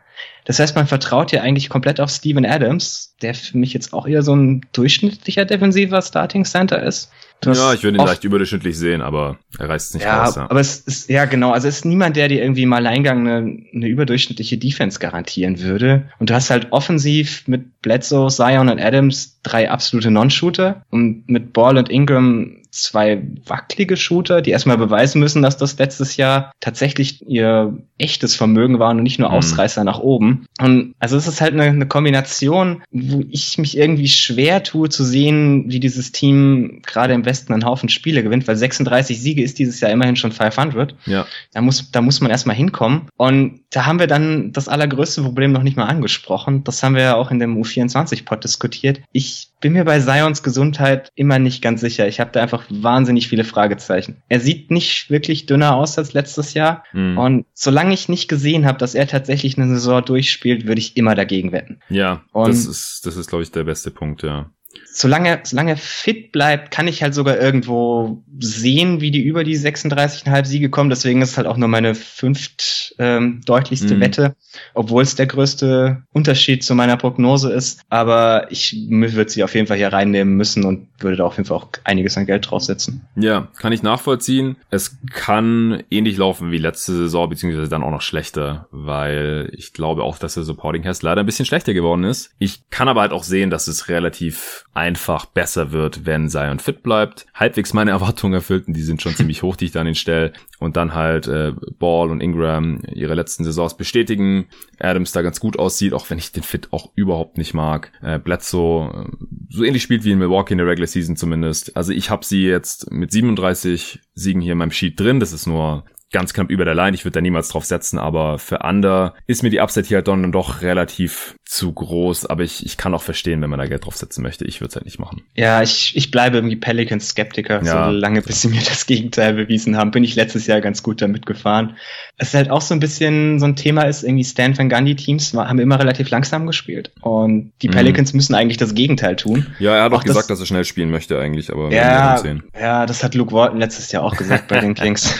Das heißt, man vertraut ja eigentlich komplett auf Steven Adams, der für mich jetzt auch eher so ein durchschnittlicher defensiver Starting Center ist. ja, ich würde ihn leicht überdurchschnittlich sehen, aber er reißt es nicht ja, raus. Ja, aber es ist, ja genau, also es ist niemand, der dir irgendwie im Alleingang eine, eine überdurchschnittliche Defense garantieren würde. Und du hast halt offensiv mit Bledsoe, Zion und Adams drei absolute Non-Shooter und mit Ball und Ingram zwei wackelige Shooter, die erstmal beweisen müssen, dass das letztes Jahr tatsächlich ihr echtes Vermögen war und nicht nur mhm. Ausreißer mhm. nach oben. Und also es ist halt eine, eine Kombination, wo ich mich irgendwie schwer tue zu sehen, wie dieses Team gerade im Westen einen Haufen Spiele gewinnt, weil 36 Siege ist dieses Jahr immerhin schon 500. Ja. Da muss, da muss man erstmal hinkommen. Und da haben wir dann das allergrößte Problem noch nicht mal angesprochen. Das haben wir ja auch in dem U24-Pod diskutiert. Ich bin mir bei Sions Gesundheit immer nicht ganz sicher. Ich habe da einfach wahnsinnig viele Fragezeichen. Er sieht nicht wirklich dünner aus als letztes Jahr. Mhm. Und solange ich nicht gesehen habe, dass er tatsächlich eine Saison durchspielt, würde ich immer dagegen wetten. Ja, Und das ist, das ist, glaube ich, der beste Punkt, ja solange, solange er fit bleibt, kann ich halt sogar irgendwo sehen, wie die über die 36,5 Siege kommen. Deswegen ist es halt auch nur meine fünft ähm, deutlichste mhm. Wette, obwohl es der größte Unterschied zu meiner Prognose ist. Aber ich würde sie auf jeden Fall hier reinnehmen müssen und würde da auf jeden Fall auch einiges an Geld draufsetzen. Ja, kann ich nachvollziehen. Es kann ähnlich laufen wie letzte Saison, beziehungsweise dann auch noch schlechter, weil ich glaube auch, dass der Supporting Cast leider ein bisschen schlechter geworden ist. Ich kann aber halt auch sehen, dass es relativ einfach besser wird, wenn Zion fit bleibt. Halbwegs meine (laughs) Erwartungen erfüllt und die sind schon ziemlich hoch, die ich dann den stelle. Und dann halt äh, Ball und Ingram ihre letzten Saisons bestätigen. Adams da ganz gut aussieht, auch wenn ich den Fit auch überhaupt nicht mag. Äh, Bledsoe äh, so ähnlich spielt wie in Milwaukee in der Regular Season zumindest. Also ich habe sie jetzt mit 37 Siegen hier in meinem Sheet drin. Das ist nur ganz knapp über der Line. Ich würde da niemals drauf setzen, aber für Under ist mir die Upside hier halt dann doch relativ zu groß. Aber ich, ich kann auch verstehen, wenn man da Geld drauf setzen möchte. Ich würde es halt nicht machen. Ja, ich, ich bleibe irgendwie Pelicans-Skeptiker. Ja, so lange, bis sie mir das Gegenteil bewiesen haben, bin ich letztes Jahr ganz gut damit gefahren. Es ist halt auch so ein bisschen so ein Thema ist, irgendwie Stan Van Gundy Teams haben immer relativ langsam gespielt. Und die mhm. Pelicans mhm. müssen eigentlich das Gegenteil tun. Ja, er hat auch, auch gesagt, das, dass er schnell spielen möchte eigentlich, aber ja, ja, das hat Luke Walton letztes Jahr auch gesagt bei den (laughs) Kings.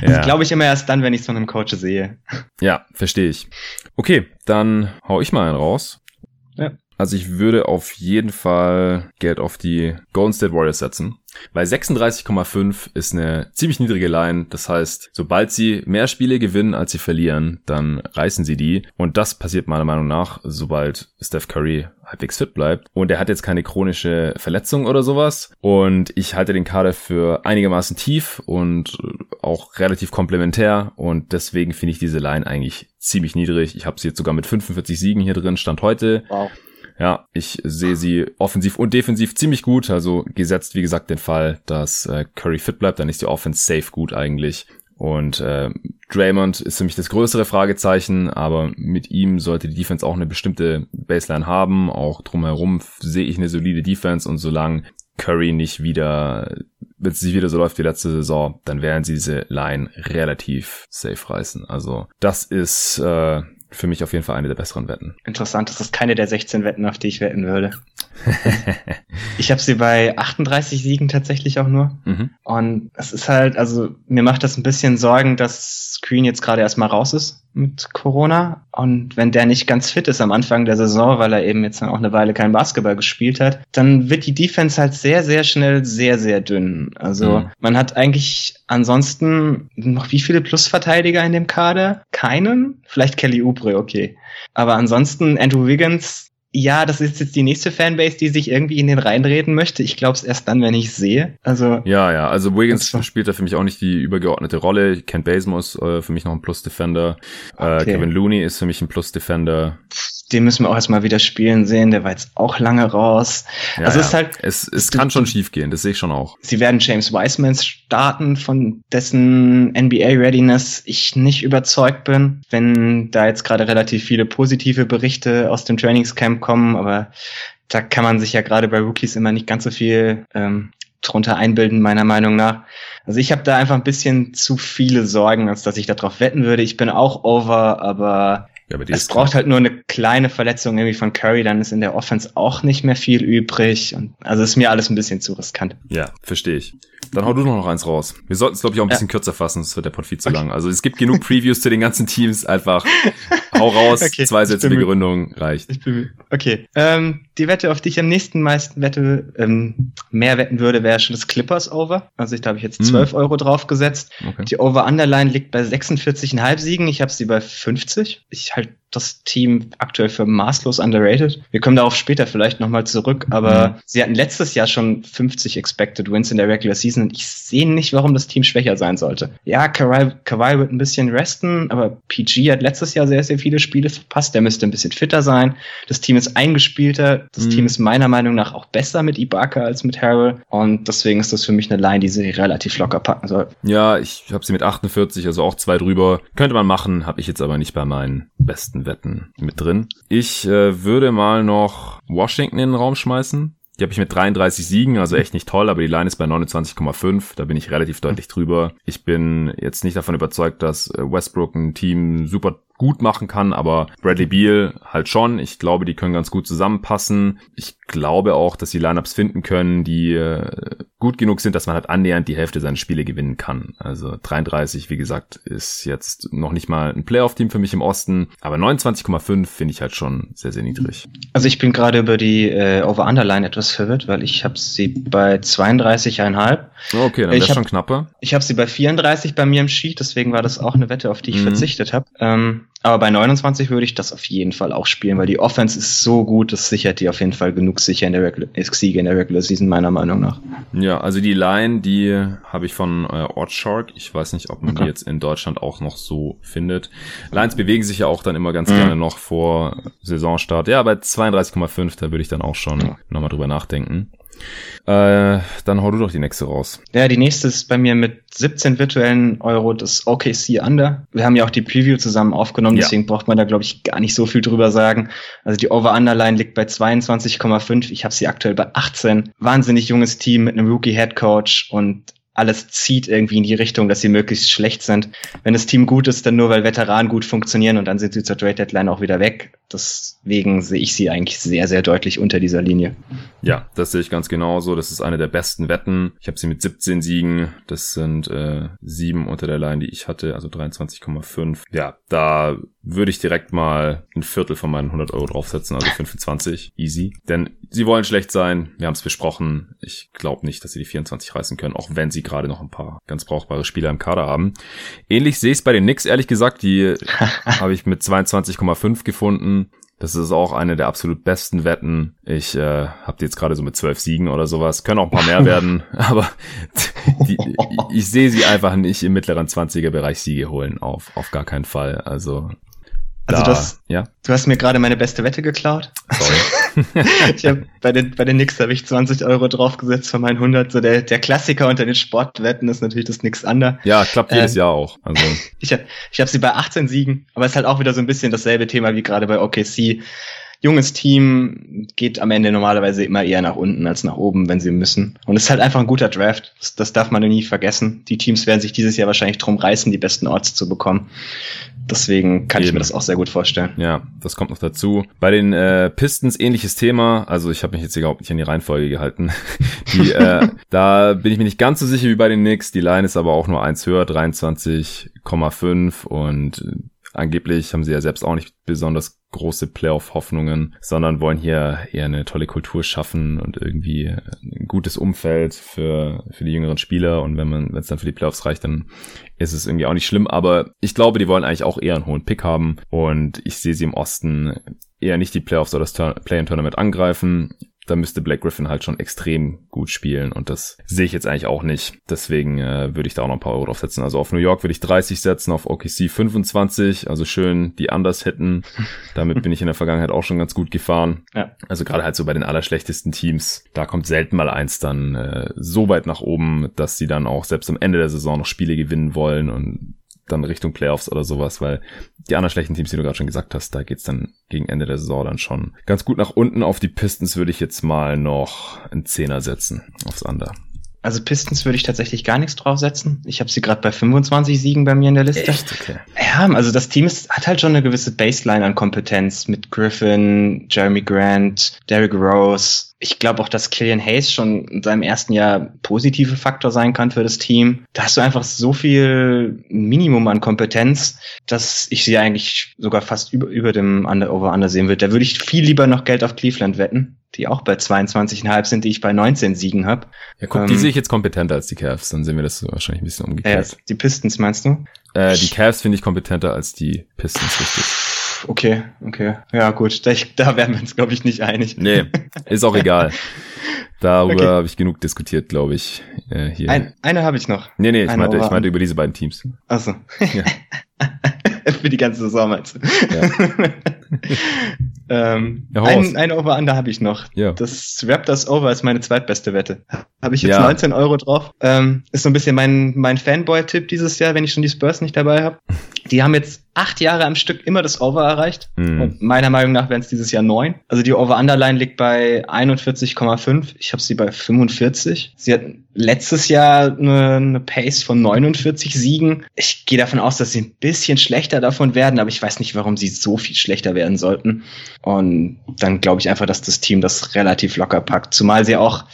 Das ja. glaube ich immer erst dann, wenn ich es von einem Coach sehe. Ja, verstehe ich. Okay, dann hau ich mal einen raus. Ja. Also ich würde auf jeden Fall Geld auf die Golden State Warriors setzen. Bei 36,5 ist eine ziemlich niedrige Line. Das heißt, sobald sie mehr Spiele gewinnen, als sie verlieren, dann reißen sie die. Und das passiert meiner Meinung nach, sobald Steph Curry halbwegs fit bleibt. Und er hat jetzt keine chronische Verletzung oder sowas. Und ich halte den Kader für einigermaßen tief und auch relativ komplementär. Und deswegen finde ich diese Line eigentlich ziemlich niedrig. Ich habe sie jetzt sogar mit 45 Siegen hier drin, Stand heute. Wow. Ja, ich sehe sie offensiv und defensiv ziemlich gut. Also gesetzt, wie gesagt, den Fall, dass äh, Curry fit bleibt, dann ist die Offense safe gut eigentlich. Und äh, Draymond ist für mich das größere Fragezeichen, aber mit ihm sollte die Defense auch eine bestimmte Baseline haben. Auch drumherum sehe ich eine solide Defense und solange Curry nicht wieder, wenn es sich wieder so läuft wie letzte Saison, dann werden sie diese Line relativ safe reißen. Also das ist äh, für mich auf jeden Fall eine der besseren Wetten. Interessant, das ist keine der 16 Wetten, auf die ich wetten würde. (laughs) ich habe sie bei 38 Siegen tatsächlich auch nur. Mhm. Und es ist halt, also mir macht das ein bisschen Sorgen, dass Screen jetzt gerade erstmal raus ist mit Corona. Und wenn der nicht ganz fit ist am Anfang der Saison, weil er eben jetzt dann auch eine Weile kein Basketball gespielt hat, dann wird die Defense halt sehr, sehr schnell sehr, sehr dünn. Also mhm. man hat eigentlich ansonsten noch wie viele Plusverteidiger in dem Kader? Keinen? Vielleicht Kelly Oubre, okay. Aber ansonsten Andrew Wiggins ja, das ist jetzt die nächste Fanbase, die sich irgendwie in den reinreden möchte. Ich glaube es erst dann, wenn ich sehe. Also ja, ja. Also Wiggins spielt da für mich auch nicht die übergeordnete Rolle. Ken ist äh, für mich noch ein Plus-Defender. Äh, okay. Äh, Kevin Looney ist für mich ein Plus-Defender den müssen wir auch erstmal wieder spielen sehen. Der war jetzt auch lange raus. Ja, also ja. es ist halt. Es, es kann schon schief gehen, das sehe ich schon auch. Sie werden James Wiseman starten, von dessen NBA-Readiness ich nicht überzeugt bin, wenn da jetzt gerade relativ viele positive Berichte aus dem Trainingscamp kommen, aber da kann man sich ja gerade bei Rookies immer nicht ganz so viel ähm, drunter einbilden, meiner Meinung nach. Also ich habe da einfach ein bisschen zu viele Sorgen, als dass ich darauf wetten würde. Ich bin auch over, aber ja, aber es braucht halt nur eine kleine Verletzung irgendwie von Curry, dann ist in der Offense auch nicht mehr viel übrig. Und also ist mir alles ein bisschen zu riskant. Ja, verstehe ich. Dann hau du noch eins raus. Wir sollten es, glaube ich, auch ein bisschen ja. kürzer fassen, sonst wird der Pod viel zu okay. lang. Also es gibt genug Previews zu den ganzen Teams. Einfach hau raus, (laughs) okay. zwei Sätze Begründung reicht. Ich bin okay. Ähm, die Wette, auf die ich am nächsten meisten wette, ähm, mehr wetten würde, wäre schon das Clippers Over. Also ich da habe ich jetzt 12 hm. Euro draufgesetzt. Okay. Die Over-Underline liegt bei 46,5 Siegen. Ich habe sie bei 50. Ich halt das Team aktuell für maßlos underrated. Wir kommen darauf später vielleicht nochmal zurück, aber mhm. sie hatten letztes Jahr schon 50 Expected Wins in der Regular Season und ich sehe nicht, warum das Team schwächer sein sollte. Ja, Kawhi, Kawhi wird ein bisschen resten, aber PG hat letztes Jahr sehr, sehr viele Spiele verpasst. Der müsste ein bisschen fitter sein. Das Team ist eingespielter. Das mhm. Team ist meiner Meinung nach auch besser mit Ibaka als mit Harrell und deswegen ist das für mich eine Line, die sie relativ locker packen soll. Ja, ich habe sie mit 48, also auch zwei drüber. Könnte man machen, habe ich jetzt aber nicht bei meinen besten Wetten mit drin. Ich äh, würde mal noch Washington in den Raum schmeißen. Die habe ich mit 33 Siegen, also echt nicht toll, aber die Line ist bei 29,5. Da bin ich relativ deutlich drüber. Ich bin jetzt nicht davon überzeugt, dass äh, Westbrook ein Team super gut machen kann, aber Bradley Beal halt schon. Ich glaube, die können ganz gut zusammenpassen. Ich glaube auch, dass sie Lineups finden können, die äh, gut genug sind, dass man halt annähernd die Hälfte seiner Spiele gewinnen kann. Also 33, wie gesagt, ist jetzt noch nicht mal ein Playoff-Team für mich im Osten, aber 29,5 finde ich halt schon sehr, sehr niedrig. Also ich bin gerade über die äh, Over-Underline etwas verwirrt, weil ich habe sie bei 32,5. Okay, dann wäre schon knapper. Ich habe sie bei 34 bei mir im Sheet, deswegen war das auch eine Wette, auf die ich mhm. verzichtet habe. Ähm, aber bei 29 würde ich das auf jeden Fall auch spielen, weil die Offense ist so gut, das sichert die auf jeden Fall genug sicher in der Regular, Siege in der Regular Season, meiner Meinung nach. Ja, also die Line, die habe ich von äh, Ortshark. Ich weiß nicht, ob man okay. die jetzt in Deutschland auch noch so findet. Lines bewegen sich ja auch dann immer ganz mhm. gerne noch vor Saisonstart. Ja, bei 32,5, da würde ich dann auch schon ja. nochmal drüber nachdenken. Äh, dann hau du doch die nächste raus. Ja, die nächste ist bei mir mit 17 virtuellen Euro das OKC Under. Wir haben ja auch die Preview zusammen aufgenommen, ja. deswegen braucht man da, glaube ich, gar nicht so viel drüber sagen. Also die Over-Under-Line liegt bei 22,5. Ich habe sie aktuell bei 18. Wahnsinnig junges Team mit einem Rookie-Head Coach und alles zieht irgendwie in die Richtung, dass sie möglichst schlecht sind. Wenn das Team gut ist, dann nur weil Veteranen gut funktionieren und dann sind sie zur Trade Deadline auch wieder weg. Deswegen sehe ich sie eigentlich sehr, sehr deutlich unter dieser Linie. Ja, das sehe ich ganz genauso. Das ist eine der besten Wetten. Ich habe sie mit 17 Siegen. Das sind äh, sieben unter der Line, die ich hatte, also 23,5. Ja, da würde ich direkt mal ein Viertel von meinen 100 Euro draufsetzen, also 25, easy. Denn sie wollen schlecht sein, wir haben es besprochen. Ich glaube nicht, dass sie die 24 reißen können, auch wenn sie gerade noch ein paar ganz brauchbare Spieler im Kader haben. Ähnlich sehe ich es bei den Knicks, ehrlich gesagt, die (laughs) habe ich mit 22,5 gefunden. Das ist auch eine der absolut besten Wetten. Ich äh, habe die jetzt gerade so mit zwölf Siegen oder sowas. Können auch ein paar mehr (laughs) werden, aber (laughs) die, ich sehe sie einfach nicht im mittleren 20er-Bereich Siege holen. Auf, auf gar keinen Fall. Also also da, das, ja. du hast mir gerade meine beste Wette geklaut. Sorry. (laughs) ich hab, bei den bei den Knicks habe ich 20 Euro draufgesetzt von meinen 100. So der der Klassiker unter den Sportwetten ist natürlich das Knicks Under. Ja, klappt jedes ähm, Jahr auch. Also. (laughs) ich habe ich hab sie bei 18 Siegen, aber es ist halt auch wieder so ein bisschen dasselbe Thema wie gerade bei OKC junges Team geht am Ende normalerweise immer eher nach unten als nach oben, wenn sie müssen. Und es ist halt einfach ein guter Draft. Das, das darf man nie vergessen. Die Teams werden sich dieses Jahr wahrscheinlich drum reißen, die besten Orts zu bekommen. Deswegen kann Eben. ich mir das auch sehr gut vorstellen. Ja, das kommt noch dazu. Bei den äh, Pistons ähnliches Thema. Also ich habe mich jetzt überhaupt nicht an die Reihenfolge gehalten. (laughs) Die, äh, (laughs) da bin ich mir nicht ganz so sicher wie bei den Knicks. Die Line ist aber auch nur eins höher, 23,5 und Angeblich haben sie ja selbst auch nicht besonders große Playoff-Hoffnungen, sondern wollen hier eher eine tolle Kultur schaffen und irgendwie ein gutes Umfeld für, für die jüngeren Spieler. Und wenn man, wenn es dann für die Playoffs reicht, dann ist es irgendwie auch nicht schlimm. Aber ich glaube, die wollen eigentlich auch eher einen hohen Pick haben. Und ich sehe sie im Osten eher nicht die Playoffs oder das Play-in-Tournament angreifen da müsste Black Griffin halt schon extrem gut spielen und das sehe ich jetzt eigentlich auch nicht. Deswegen äh, würde ich da auch noch ein paar Euro draufsetzen. Also auf New York würde ich 30 setzen, auf OKC 25, also schön die anders hätten. (laughs) Damit bin ich in der Vergangenheit auch schon ganz gut gefahren. Ja. Also gerade halt so bei den allerschlechtesten Teams, da kommt selten mal eins dann äh, so weit nach oben, dass sie dann auch selbst am Ende der Saison noch Spiele gewinnen wollen und dann Richtung Playoffs oder sowas, weil die anderen schlechten Teams, die du gerade schon gesagt hast, da geht's dann gegen Ende der Saison dann schon ganz gut nach unten. Auf die Pistons würde ich jetzt mal noch einen Zehner setzen, aufs Under. Also Pistons würde ich tatsächlich gar nichts draufsetzen. Ich habe sie gerade bei 25 Siegen bei mir in der Liste. Echt? Okay. Ja, also das Team ist, hat halt schon eine gewisse Baseline an Kompetenz mit Griffin, Jeremy Grant, Derrick Rose, ich glaube auch, dass Killian Hayes schon in seinem ersten Jahr positive Faktor sein kann für das Team. Da hast du einfach so viel Minimum an Kompetenz, dass ich sie eigentlich sogar fast über, über dem Under-Over-Under sehen würde. Da würde ich viel lieber noch Geld auf Cleveland wetten, die auch bei 22,5 sind, die ich bei 19 Siegen habe. Ja, guck, ähm, die sehe ich jetzt kompetenter als die Cavs, dann sehen wir das wahrscheinlich ein bisschen umgekehrt. Äh, die Pistons meinst du? Äh, die Cavs finde ich kompetenter als die Pistons, richtig okay, okay. Ja, gut, da, da werden wir uns, glaube ich, nicht einig. Nee, ist auch (laughs) egal. Darüber okay. habe ich genug diskutiert, glaube ich. Äh, hier. Ein, eine habe ich noch. Nee, nee, ich meinte, ich meinte über diese beiden Teams. Achso. Ja. (laughs) Für die ganze Saison meinst du? Ja. (laughs) ähm, ja, ein, ein Over-Under habe ich noch. Ja. Das Raptors Over ist meine zweitbeste Wette. Habe ich jetzt ja. 19 Euro drauf. Ähm, ist so ein bisschen mein, mein Fanboy-Tipp dieses Jahr, wenn ich schon die Spurs nicht dabei habe. Die haben jetzt acht Jahre am Stück immer das Over erreicht. Mhm. Und meiner Meinung nach werden es dieses Jahr neun. Also die Over-Underline liegt bei 41,5. Ich habe sie bei 45. Sie hat letztes Jahr eine, eine Pace von 49 Siegen. Ich gehe davon aus, dass sie ein bisschen schlechter davon werden, aber ich weiß nicht, warum sie so viel schlechter werden sollten. Und dann glaube ich einfach, dass das Team das relativ locker packt. Zumal sie auch,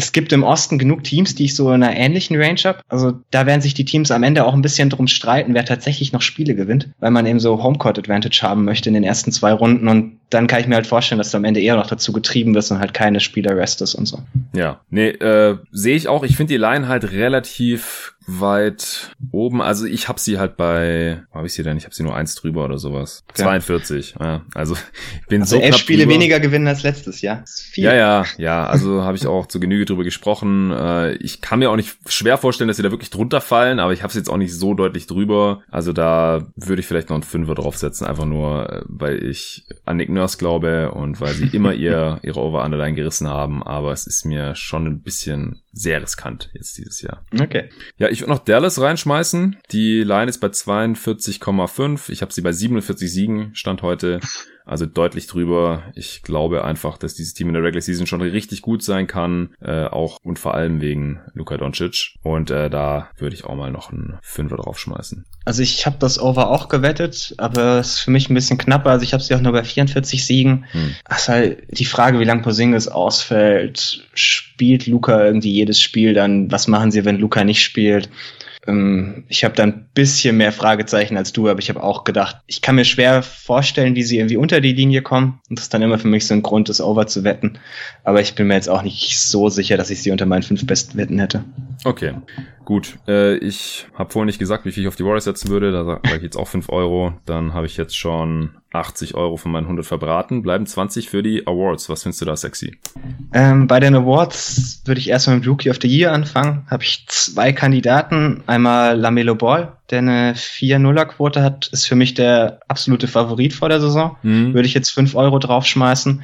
es gibt im Osten genug Teams, die ich so in einer ähnlichen Range habe. Also da werden sich die Teams am Ende auch ein bisschen drum streiten, wer tatsächlich noch Spiele gewinnt, weil man eben so Homecourt Advantage haben möchte in den ersten zwei Runden. Und dann kann ich mir halt vorstellen, dass du am Ende eher noch dazu getrieben wirst und halt keine Spieler restest und so. Ja, nee, äh, sehe ich auch. Ich finde die Line halt relativ weit oben. Also ich habe sie halt bei, wo habe ich sie denn? Ich habe sie nur eins drüber oder sowas. Ja. 42. Ja, also ich bin also so elf Spiele drüber. weniger gewinnen als letztes Jahr. Ja, ja, ja. Also habe ich auch zu Genüge drüber gesprochen. Äh, ich kann mir auch nicht schwer vorstellen, dass sie da wirklich drunter fallen, aber ich habe sie jetzt auch nicht so deutlich drüber. Also da würde ich vielleicht noch einen Fünfer draufsetzen, einfach nur, äh, weil ich an Nick Glaube und weil sie immer (laughs) ihr ihre Over-Underline gerissen haben. Aber es ist mir schon ein bisschen sehr riskant jetzt dieses Jahr. Okay. Ja, ich würde noch Dallas reinschmeißen. Die Line ist bei 42,5. Ich habe sie bei 47 Siegen, stand heute. Also deutlich drüber. Ich glaube einfach, dass dieses Team in der Regular Season schon richtig gut sein kann. Äh, auch und vor allem wegen Luka Doncic. Und äh, da würde ich auch mal noch einen Fünfer draufschmeißen. Also ich habe das Over auch gewettet, aber es ist für mich ein bisschen knapper. Also ich habe sie auch nur bei 44 Siegen. Hm. Ist halt die Frage, wie lang Posingis ausfällt. Spielt Luca irgendwie jedes Spiel dann? Was machen sie, wenn Luca nicht spielt? Ähm, ich habe da ein bisschen mehr Fragezeichen als du, aber ich habe auch gedacht, ich kann mir schwer vorstellen, wie sie irgendwie unter die Linie kommen. Und das ist dann immer für mich so ein Grund, das Over zu wetten. Aber ich bin mir jetzt auch nicht so sicher, dass ich sie unter meinen fünf besten Wetten hätte. Okay, gut. Äh, ich habe vorhin nicht gesagt, wie viel ich auf die Warriors setzen würde. Da sage ich jetzt auch fünf Euro. Dann habe ich jetzt schon 80 Euro von meinen 100 verbraten. Bleiben 20 für die Awards. Was findest du da sexy? Ähm, bei den Awards würde ich erstmal mit Rookie of the Year anfangen. Habe ich zwei Kandidaten. Einmal Lamelo Ball, der eine 4-0er-Quote hat, ist für mich der absolute Favorit vor der Saison. Mhm. Würde ich jetzt 5 Euro draufschmeißen.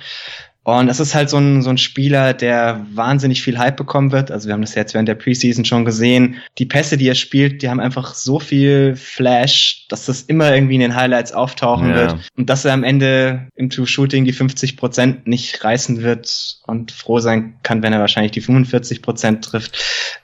Und es ist halt so ein, so ein Spieler, der wahnsinnig viel Hype bekommen wird. Also wir haben das jetzt während der Preseason schon gesehen. Die Pässe, die er spielt, die haben einfach so viel Flash, dass das immer irgendwie in den Highlights auftauchen ja. wird. Und dass er am Ende im True-Shooting die 50 Prozent nicht reißen wird und froh sein kann, wenn er wahrscheinlich die 45 Prozent trifft.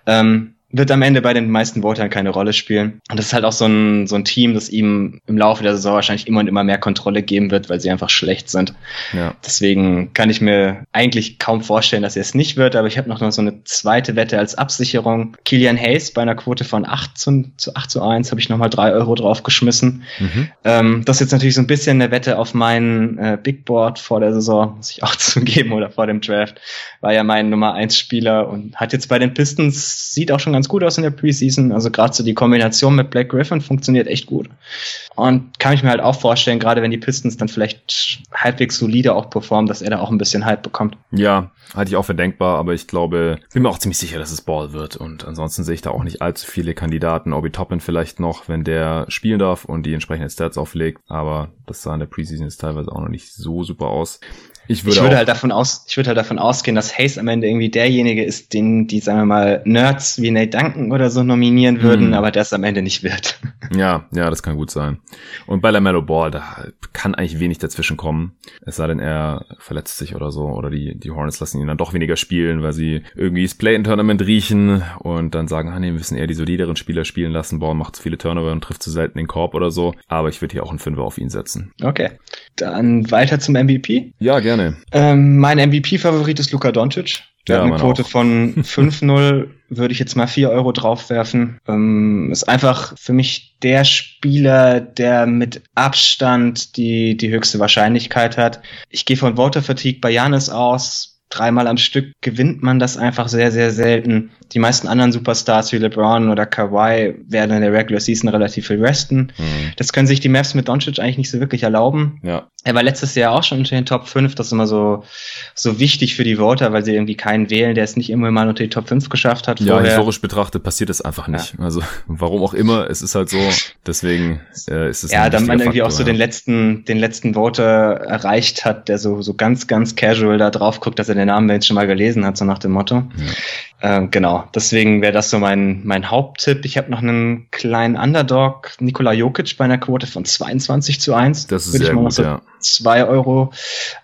Ähm, wird am Ende bei den meisten Votern keine Rolle spielen. Und das ist halt auch so ein, so ein Team, das ihm im Laufe der Saison wahrscheinlich immer und immer mehr Kontrolle geben wird, weil sie einfach schlecht sind. Ja. Deswegen kann ich mir eigentlich kaum vorstellen, dass er es nicht wird, aber ich habe noch so eine zweite Wette als Absicherung. Kilian Hayes bei einer Quote von 8 zu, zu 8 zu 1 habe ich nochmal 3 Euro draufgeschmissen. Mhm. Ähm, das ist jetzt natürlich so ein bisschen eine Wette auf mein äh, Big Board vor der Saison, muss ich auch (laughs) zugeben, oder vor dem Draft. War ja mein Nummer 1 Spieler und hat jetzt bei den Pistons, sieht auch schon ganz ganz gut aus in der Preseason. Also gerade so die Kombination mit Black Griffin funktioniert echt gut. Und kann ich mir halt auch vorstellen, gerade wenn die Pistons dann vielleicht halbwegs solide auch performen, dass er da auch ein bisschen Hype bekommt. Ja, halte ich auch für denkbar, aber ich glaube, bin mir auch ziemlich sicher, dass es Ball wird. Und ansonsten sehe ich da auch nicht allzu viele Kandidaten. Obi Toppin vielleicht noch, wenn der spielen darf und die entsprechenden Stats auflegt. Aber das sah in der Preseason jetzt teilweise auch noch nicht so super aus. Ich würde, ich würde halt davon aus, ich würde halt davon ausgehen, dass Hayes am Ende irgendwie derjenige ist, den die, sagen wir mal, Nerds wie Nate Duncan oder so nominieren würden, hm. aber das am Ende nicht wird. Ja, ja, das kann gut sein. Und bei LaMelo Ball, da kann eigentlich wenig dazwischen kommen. Es sei denn, er verletzt sich oder so, oder die, die Hornets lassen ihn dann doch weniger spielen, weil sie irgendwie das Play-in-Tournament riechen und dann sagen, ah nee, wir müssen eher die solideren Spieler spielen lassen. Ball macht zu viele Turnover und trifft zu selten den Korb oder so. Aber ich würde hier auch einen Fünfer auf ihn setzen. Okay. Dann weiter zum MVP. Ja, gerne. Ähm, mein MVP-Favorit ist Luka Doncic. Der ja, hat eine Quote auch. von (laughs) 5-0, würde ich jetzt mal 4 Euro draufwerfen. Ähm, ist einfach für mich der Spieler, der mit Abstand die, die höchste Wahrscheinlichkeit hat. Ich gehe von Voter Fatigue bei Janis aus dreimal am Stück gewinnt man das einfach sehr, sehr selten. Die meisten anderen Superstars wie LeBron oder Kawhi werden in der Regular Season relativ viel resten. Mhm. Das können sich die Mavs mit Doncic eigentlich nicht so wirklich erlauben. Ja. Er war letztes Jahr auch schon unter den Top 5. Das ist immer so, so wichtig für die Voter, weil sie irgendwie keinen wählen, der es nicht immer mal unter die Top 5 geschafft hat. Ja, vorher. historisch betrachtet passiert es einfach nicht. Ja. Also, warum auch immer, es ist halt so. Deswegen äh, ist es Ja, dann man irgendwie Faktor, auch so ja. den letzten, den letzten Voter erreicht hat, der so, so ganz, ganz casual da drauf guckt, dass er den Namen wenn schon mal gelesen hat, so nach dem Motto. Ja. Äh, genau, deswegen wäre das so mein, mein Haupttipp. Ich habe noch einen kleinen Underdog, Nikola Jokic bei einer Quote von 22 zu 1. Das ist Würde sehr gut, so ja. Zwei Euro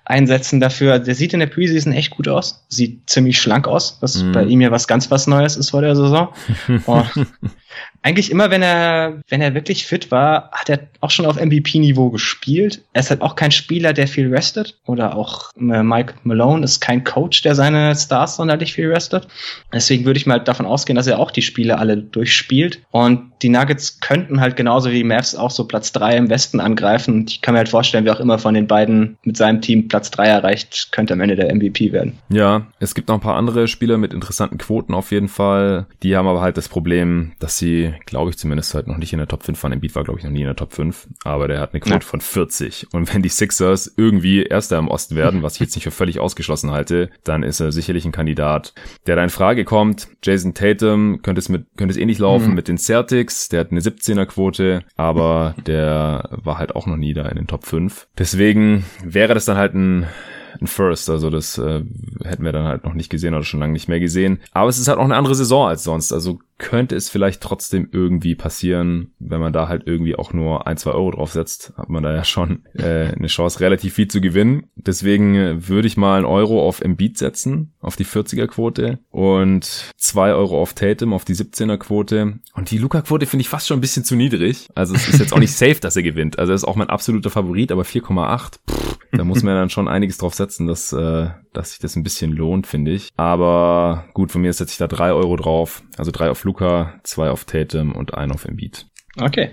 einsetzen dafür. Der sieht in der Preseason echt gut aus. Sieht ziemlich schlank aus, was mhm. bei ihm ja was ganz was Neues ist vor der Saison. (laughs) eigentlich immer, wenn er, wenn er wirklich fit war, hat er auch schon auf MVP-Niveau gespielt. Er ist halt auch kein Spieler, der viel restet. Oder auch äh, Mike Malone ist kein Coach, der seine Stars sonderlich viel restet. Deswegen würde ich mal davon ausgehen, dass er auch die Spiele alle durchspielt. Und die Nuggets könnten halt genauso wie die Mavs auch so Platz drei im Westen angreifen. Und ich kann mir halt vorstellen, wer auch immer von den beiden mit seinem Team Platz drei erreicht, könnte am Ende der MVP werden. Ja, es gibt noch ein paar andere Spieler mit interessanten Quoten auf jeden Fall. Die haben aber halt das Problem, dass sie glaube ich zumindest, halt noch nicht in der Top 5 waren. Embiid war, glaube ich, noch nie in der Top 5. Aber der hat eine Quote ja. von 40. Und wenn die Sixers irgendwie Erster im Osten werden, was ich jetzt nicht für völlig ausgeschlossen halte, dann ist er sicherlich ein Kandidat, der da in Frage kommt. Jason Tatum könnte es mit, könnte es ähnlich laufen mhm. mit den Celtics. Der hat eine 17er Quote, aber der war halt auch noch nie da in den Top 5. Deswegen wäre das dann halt ein ein First. Also das äh, hätten wir dann halt noch nicht gesehen oder schon lange nicht mehr gesehen. Aber es ist halt auch eine andere Saison als sonst. Also könnte es vielleicht trotzdem irgendwie passieren, wenn man da halt irgendwie auch nur ein, zwei Euro draufsetzt, hat man da ja schon äh, eine Chance, relativ viel zu gewinnen. Deswegen äh, würde ich mal einen Euro auf Embiid setzen, auf die 40er-Quote und zwei Euro auf Tatum, auf die 17er-Quote. Und die Luca-Quote finde ich fast schon ein bisschen zu niedrig. Also es ist jetzt auch nicht (laughs) safe, dass er gewinnt. Also er ist auch mein absoluter Favorit, aber 4,8 da muss man ja dann schon einiges drauf setzen, dass, äh, dass sich das ein bisschen lohnt, finde ich. Aber gut, von mir setze ich da drei Euro drauf. Also drei auf Luca, zwei auf Tatum und ein auf Embiid. Okay.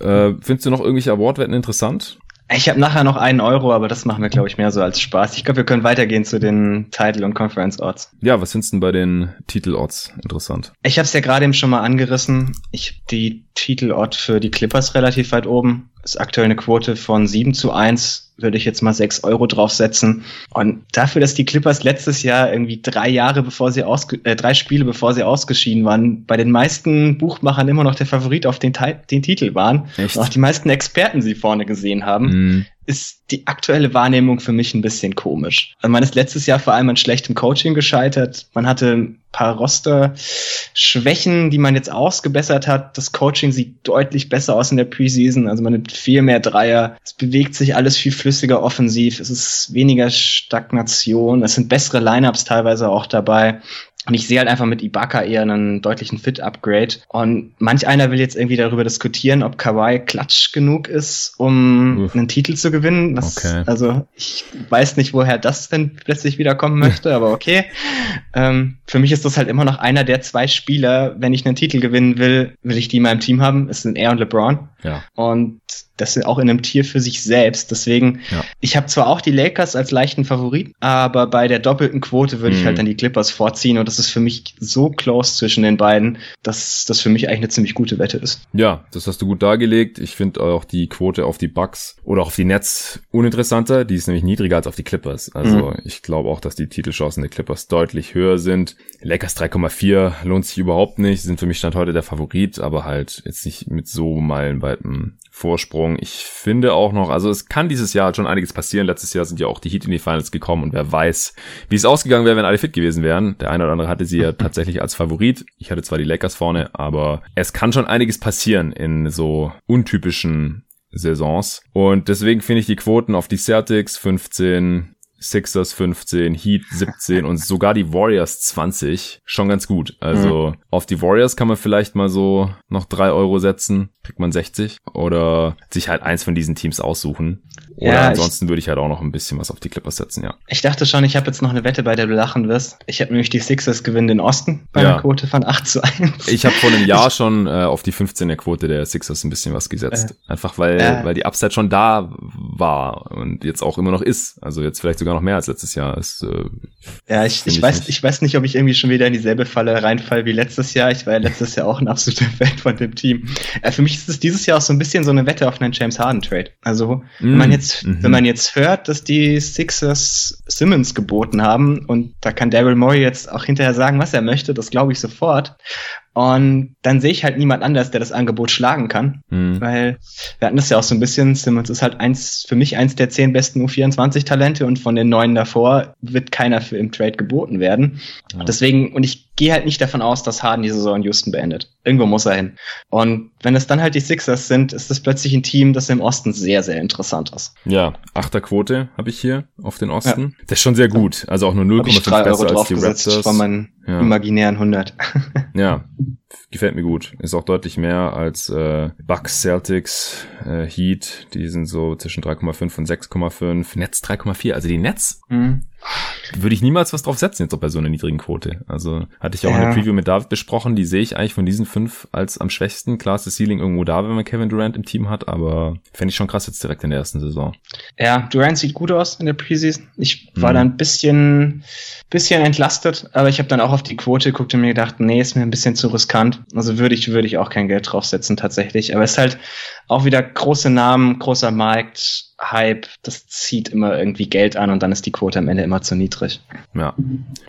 Äh, findest du noch irgendwelche Awardwetten interessant? Ich habe nachher noch einen Euro, aber das machen wir, glaube ich, mehr so als Spaß. Ich glaube, wir können weitergehen zu den Title- und Conference-Odds. Ja, was findest du denn bei den Titel-Odds interessant? Ich habe es ja gerade eben schon mal angerissen. Ich die Titel-Odd für die Clippers relativ weit oben. Ist aktuell eine Quote von 7 zu 1 würde ich jetzt mal sechs Euro draufsetzen. Und dafür, dass die Clippers letztes Jahr irgendwie drei Jahre bevor sie ausge äh, drei Spiele bevor sie ausgeschieden waren, bei den meisten Buchmachern immer noch der Favorit auf den, den Titel waren. Echt? Und auch die meisten Experten sie vorne gesehen haben. Mm ist die aktuelle Wahrnehmung für mich ein bisschen komisch. Also man ist letztes Jahr vor allem an schlechtem Coaching gescheitert. Man hatte ein paar Roster-Schwächen, die man jetzt ausgebessert hat. Das Coaching sieht deutlich besser aus in der Preseason. Also man nimmt viel mehr Dreier. Es bewegt sich alles viel flüssiger offensiv. Es ist weniger Stagnation. Es sind bessere Lineups teilweise auch dabei. Und ich sehe halt einfach mit Ibaka eher einen deutlichen Fit-Upgrade. Und manch einer will jetzt irgendwie darüber diskutieren, ob Kawhi klatsch genug ist, um Uff. einen Titel zu gewinnen. Das, okay. Also ich weiß nicht, woher das denn plötzlich wiederkommen (laughs) möchte, aber okay. Ähm, für mich ist das halt immer noch einer der zwei Spieler, wenn ich einen Titel gewinnen will, will ich die in meinem Team haben. Es sind er und LeBron. Ja. Und das sind auch in einem Tier für sich selbst. Deswegen, ja. ich habe zwar auch die Lakers als leichten Favorit, aber bei der doppelten Quote würde mhm. ich halt dann die Clippers vorziehen und das ist für mich so close zwischen den beiden, dass das für mich eigentlich eine ziemlich gute Wette ist. Ja, das hast du gut dargelegt. Ich finde auch die Quote auf die Bucks oder auf die Nets uninteressanter. Die ist nämlich niedriger als auf die Clippers. Also mhm. ich glaube auch, dass die Titelchancen der Clippers deutlich höher sind. Lakers 3,4 lohnt sich überhaupt nicht, sind für mich Stand heute der Favorit, aber halt jetzt nicht mit so meilenweitem Vorsprung. Ich finde auch noch, also es kann dieses Jahr schon einiges passieren. Letztes Jahr sind ja auch die Heat in die Finals gekommen und wer weiß, wie es ausgegangen wäre, wenn alle fit gewesen wären. Der eine oder andere hatte sie ja (laughs) tatsächlich als Favorit. Ich hatte zwar die Lakers vorne, aber es kann schon einiges passieren in so untypischen Saisons. Und deswegen finde ich die Quoten auf die Celtics 15, Sixers 15, Heat 17 und sogar die Warriors 20 schon ganz gut. Also mhm. auf die Warriors kann man vielleicht mal so noch drei Euro setzen, kriegt man 60 oder sich halt eins von diesen Teams aussuchen. Oder ja, ansonsten ich, würde ich halt auch noch ein bisschen was auf die Clippers setzen, ja. Ich dachte schon, ich habe jetzt noch eine Wette, bei der du lachen wirst. Ich habe nämlich die Sixers gewinnen den Osten bei ja. einer Quote von 8 zu 1. Ich habe vor einem Jahr schon äh, auf die 15er Quote der Sixers ein bisschen was gesetzt. Äh, Einfach weil, äh, weil die Upside schon da war und jetzt auch immer noch ist. Also jetzt vielleicht sogar noch mehr als letztes Jahr. Ist, äh, ja, ich, ich, ich weiß, nicht. ich weiß nicht, ob ich irgendwie schon wieder in dieselbe Falle reinfall wie letztes Jahr. Ich war ja letztes Jahr auch ein absoluter (laughs) Fan von dem Team. Äh, für mich ist es dieses Jahr auch so ein bisschen so eine Wette auf einen James Harden Trade. Also, wenn man mm, jetzt, -hmm. wenn man jetzt jetzt hört, dass die Sixers Simmons geboten haben und da kann Daryl Morey jetzt auch hinterher sagen, was er möchte, das glaube ich sofort. Und dann sehe ich halt niemand anders, der das Angebot schlagen kann. Mhm. Weil wir hatten das ja auch so ein bisschen, Simmons ist halt eins, für mich eins der zehn besten U24-Talente und von den neun davor wird keiner für im Trade geboten werden. Ja. Deswegen, und ich gehe halt nicht davon aus, dass Harden die Saison in Houston beendet. Irgendwo muss er hin. Und wenn es dann halt die Sixers sind, ist das plötzlich ein Team, das im Osten sehr, sehr interessant ist. Ja, achter Quote habe ich hier auf den Osten. Ja. Das ist schon sehr gut. Also auch nur 0,5 besser als die Raptors. Von meinen ja. imaginären 100. ja, gefällt mir gut. Ist auch deutlich mehr als äh, Bucks, Celtics, äh, Heat. Die sind so zwischen 3,5 und 6,5. Netz 3,4. Also die Netz mhm würde ich niemals was drauf setzen jetzt auch bei so einer niedrigen Quote. Also hatte ich auch ja. in der Preview mit David besprochen, die sehe ich eigentlich von diesen fünf als am schwächsten. Klar ist das Ceiling irgendwo da, wenn man Kevin Durant im Team hat, aber fände ich schon krass jetzt direkt in der ersten Saison. Ja, Durant sieht gut aus in der Preseason. Ich war mhm. da ein bisschen, bisschen entlastet, aber ich habe dann auch auf die Quote geguckt und mir gedacht, nee, ist mir ein bisschen zu riskant. Also würde ich, würde ich auch kein Geld draufsetzen tatsächlich. Aber es ist halt auch wieder große Namen, großer Markt, Hype, das zieht immer irgendwie Geld an und dann ist die Quote am Ende immer zu niedrig. Ja,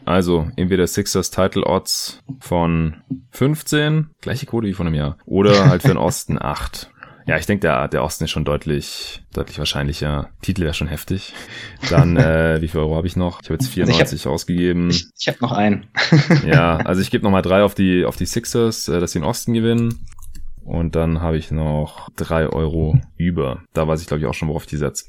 also entweder Sixers Title Odds von 15, gleiche Quote wie von einem Jahr, oder halt für den Osten (laughs) 8. Ja, ich denke, der, der Osten ist schon deutlich, deutlich wahrscheinlicher. Titel wäre schon heftig. Dann, äh, (laughs) wie viel Euro habe ich noch? Ich habe jetzt 94 also ich hab, ausgegeben. Ich, ich habe noch einen. ja, also ich gebe noch mal drei auf die, auf die Sixers, äh, dass sie den Osten gewinnen. Und dann habe ich noch drei Euro über. Da weiß ich, glaube ich, auch schon, worauf ich die setze.